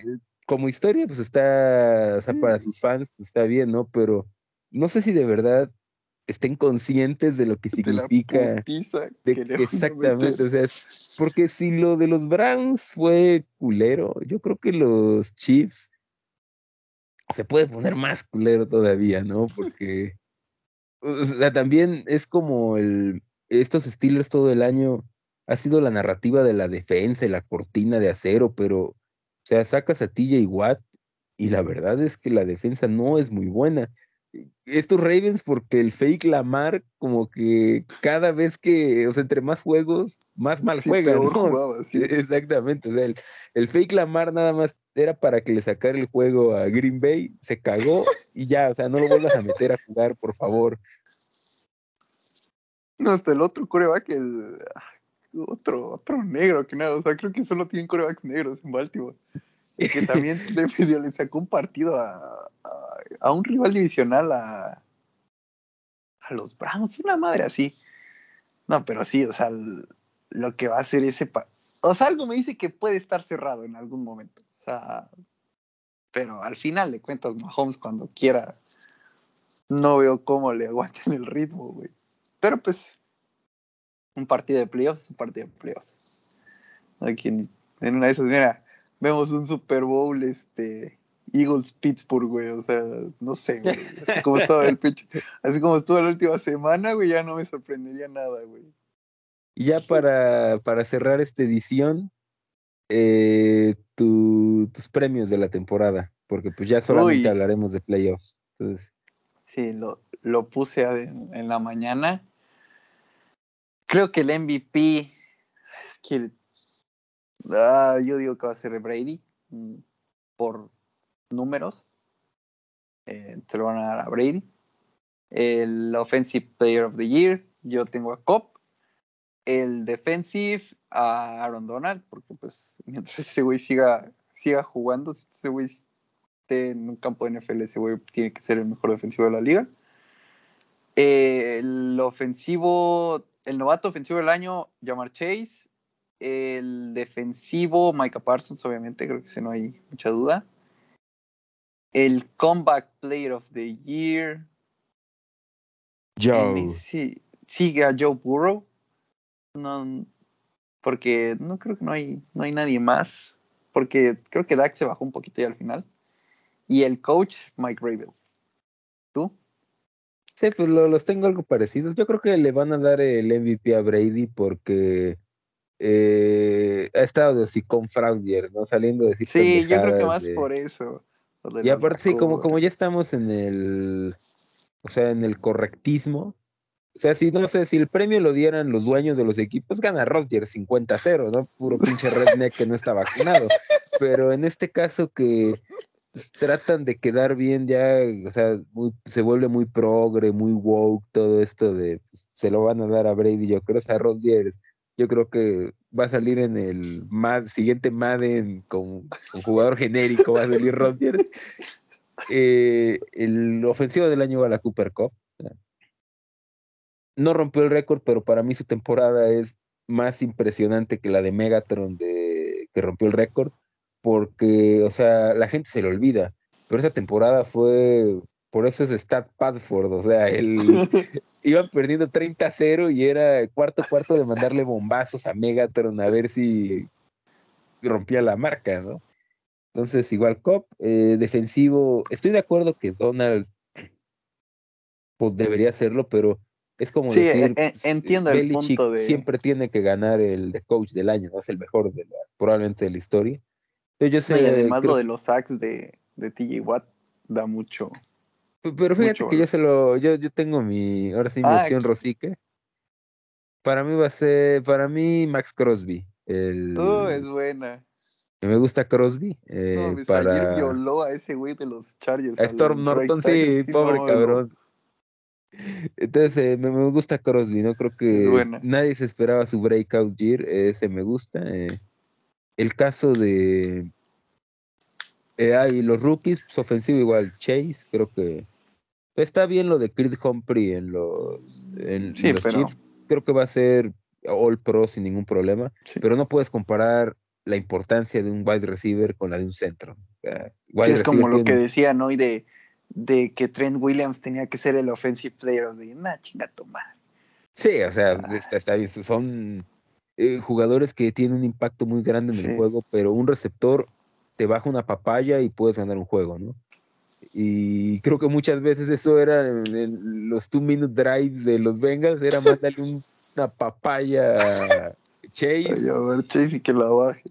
como historia, pues está, o sea, para sus fans, pues está bien, ¿no? Pero no sé si de verdad estén conscientes de lo que significa. exactamente, o sea, porque si lo de los Browns fue culero, yo creo que los Chiefs se puede poner más culero todavía, ¿no? Porque o sea, también es como el, estos Steelers todo el año ha sido la narrativa de la defensa y la cortina de acero, pero, o sea, sacas a TJ Watt y la verdad es que la defensa no es muy buena. Estos Ravens, porque el fake Lamar, como que cada vez que, o sea, entre más juegos, más mal juega, ¿no? Exactamente, o sea, el, el, fake Lamar nada más era para que le sacara el juego a Green Bay, se cagó y ya, o sea, no lo vuelvas a meter a jugar, por favor. No, hasta el otro coreback, el otro, otro negro que nada, o sea, creo que solo tienen corebacks negros en Baltimore. Que también le sacó un partido a, a, un rival divisional a, a los Browns, una madre así. No, pero sí, o sea, lo que va a hacer ese... o sea, algo me dice que puede estar cerrado en algún momento. O sea, pero al final de cuentas, Mahomes cuando quiera, no veo cómo le aguanten el ritmo, güey. Pero pues, un partido de playoffs un partido de playoffs. Aquí en, una de esas, mira, vemos un Super Bowl, este, Eagles Pittsburgh, güey. O sea, no sé, güey. Así como estuvo el pitch, así como estuvo la última semana, güey, ya no me sorprendería nada, güey. Y ya para, para cerrar esta edición, eh, tus premios de la temporada, porque pues ya solamente hablaremos de playoffs. Entonces. Sí, lo, lo puse en la mañana. Creo que el MVP es que ah, yo digo que va a ser Brady mm, por números. Eh, se lo van a dar a Brady. El Offensive Player of the Year, yo tengo a Cop. El Defensive a Aaron Donald, porque pues mientras ese güey siga, siga jugando, si ese güey esté en un campo de NFL, ese güey tiene que ser el mejor defensivo de la liga. el ofensivo el novato ofensivo del año, Jamar Chase. El defensivo, Micah Parsons, obviamente, creo que ese no hay mucha duda. El comeback player of the year. Joe. Sí, sigue a Joe Burrow. No, porque no creo que no hay, no hay nadie más. Porque creo que Dak se bajó un poquito ya al final. Y el coach, Mike Rabel. ¿Tú? Sí, pues los tengo algo parecidos. Yo creo que le van a dar el MVP a Brady porque eh, ha estado así con Fraudier, ¿no? Saliendo de decir Sí, yo creo que más por eso. Y aparte, sí, como, como ya estamos en el, o sea, en el correctismo, o sea, si no sé, si el premio lo dieran los dueños de los equipos, gana Rodgers 50-0, ¿no? Puro pinche redneck que no está vacunado. Pero en este caso que tratan de quedar bien ya, o sea, se vuelve muy progre, muy woke todo esto de, pues, se lo van a dar a Brady, yo creo, a Rodgers. Yo creo que va a salir en el siguiente Madden con, con, jugador genérico, va a salir Rodgers. Eh, el ofensivo del año va a la Cooper Cup. No rompió el récord, pero para mí su temporada es más impresionante que la de Megatron de, que rompió el récord, porque, o sea, la gente se le olvida, pero esa temporada fue, por eso es Stat Padford, o sea, él iban perdiendo 30-0 y era cuarto cuarto de mandarle bombazos a Megatron a ver si rompía la marca, ¿no? Entonces, igual Cop, eh, defensivo, estoy de acuerdo que Donald pues debería hacerlo, pero es como decir, e, e, entiendo el punto de... siempre tiene que ganar el de coach del año, ¿no? es el mejor de la, probablemente de la historia. Yo sé, y además lo de los sacks de, de TJ Watt da mucho. Pero fíjate que yo se lo, yo, yo tengo mi, ahora sí, mi ah, opción Rosique. Para mí va a ser, para mí Max Crosby. El, oh, es buena. Me gusta Crosby. Eh, para... Ayer violó a ese güey de los Chargers. A Storm Norton, sí, pobre cabrón. Entonces, eh, me, gusta Crosby, ¿no? Creo que nadie se esperaba su breakout year, ese me gusta. Eh. El caso de... Eh, los rookies, pues, ofensivo igual, Chase, creo que... Está bien lo de Creed Humphrey en los, en, los Chiefs. Creo que va a ser All Pro sin ningún problema. Pero no puedes comparar la importancia de un wide receiver con la de un centro. es como lo que decía, ¿no? Y de de que Trent Williams tenía que ser el offensive player de una chinga tomada. Sí, o sea, ah. está, bien. Son eh, jugadores que tienen un impacto muy grande en el juego, pero un receptor te baja una papaya y puedes ganar un juego, ¿no? Y creo que muchas veces eso era en, los two minute drives de los Bengals, era mandarle una papaya a Chase. a ver, Chase y que la baje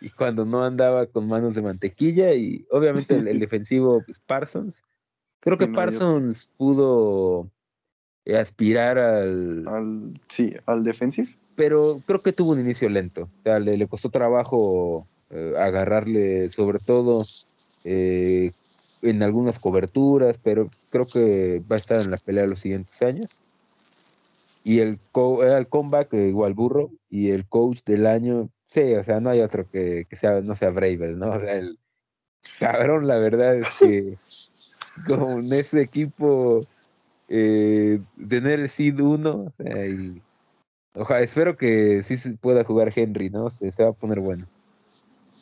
y cuando no andaba con manos de mantequilla y obviamente el, defensivo pues, Parsons. Creo que Parsons pudo eh, aspirar al, Sí, al defensive. Pero creo que tuvo un inicio lento. le, costó trabajo eh, agarrarle, sobre todo eh, en algunas coberturas, pero creo que va a estar en la pelea los siguientes años. Y el, el comeback, igual burro, y el coach del año, Sí, o sea, no hay otro que, sea, no sea Bravel, ¿no? O sea, el cabrón, la verdad es que con ese equipo, eh, tener el Seed 1, o sea, y, ojalá, espero que sí se pueda jugar Henry, ¿no? Se, se va a poner bueno.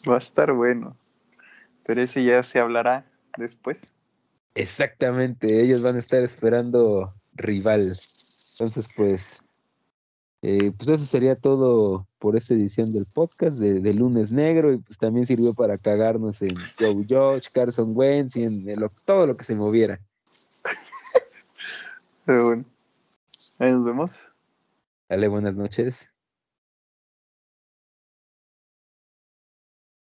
Va a estar bueno, pero ese ya se hablará después. Exactamente, ellos van a estar esperando rival. Entonces, pues, eh, pues eso sería todo por esta edición del podcast de, Lunes Negro y pues también sirvió para cagarnos en Joe Josh, Carson Wentz y en todo lo que se moviera. Pero bueno, ahí nos vemos. Dale, buenas noches.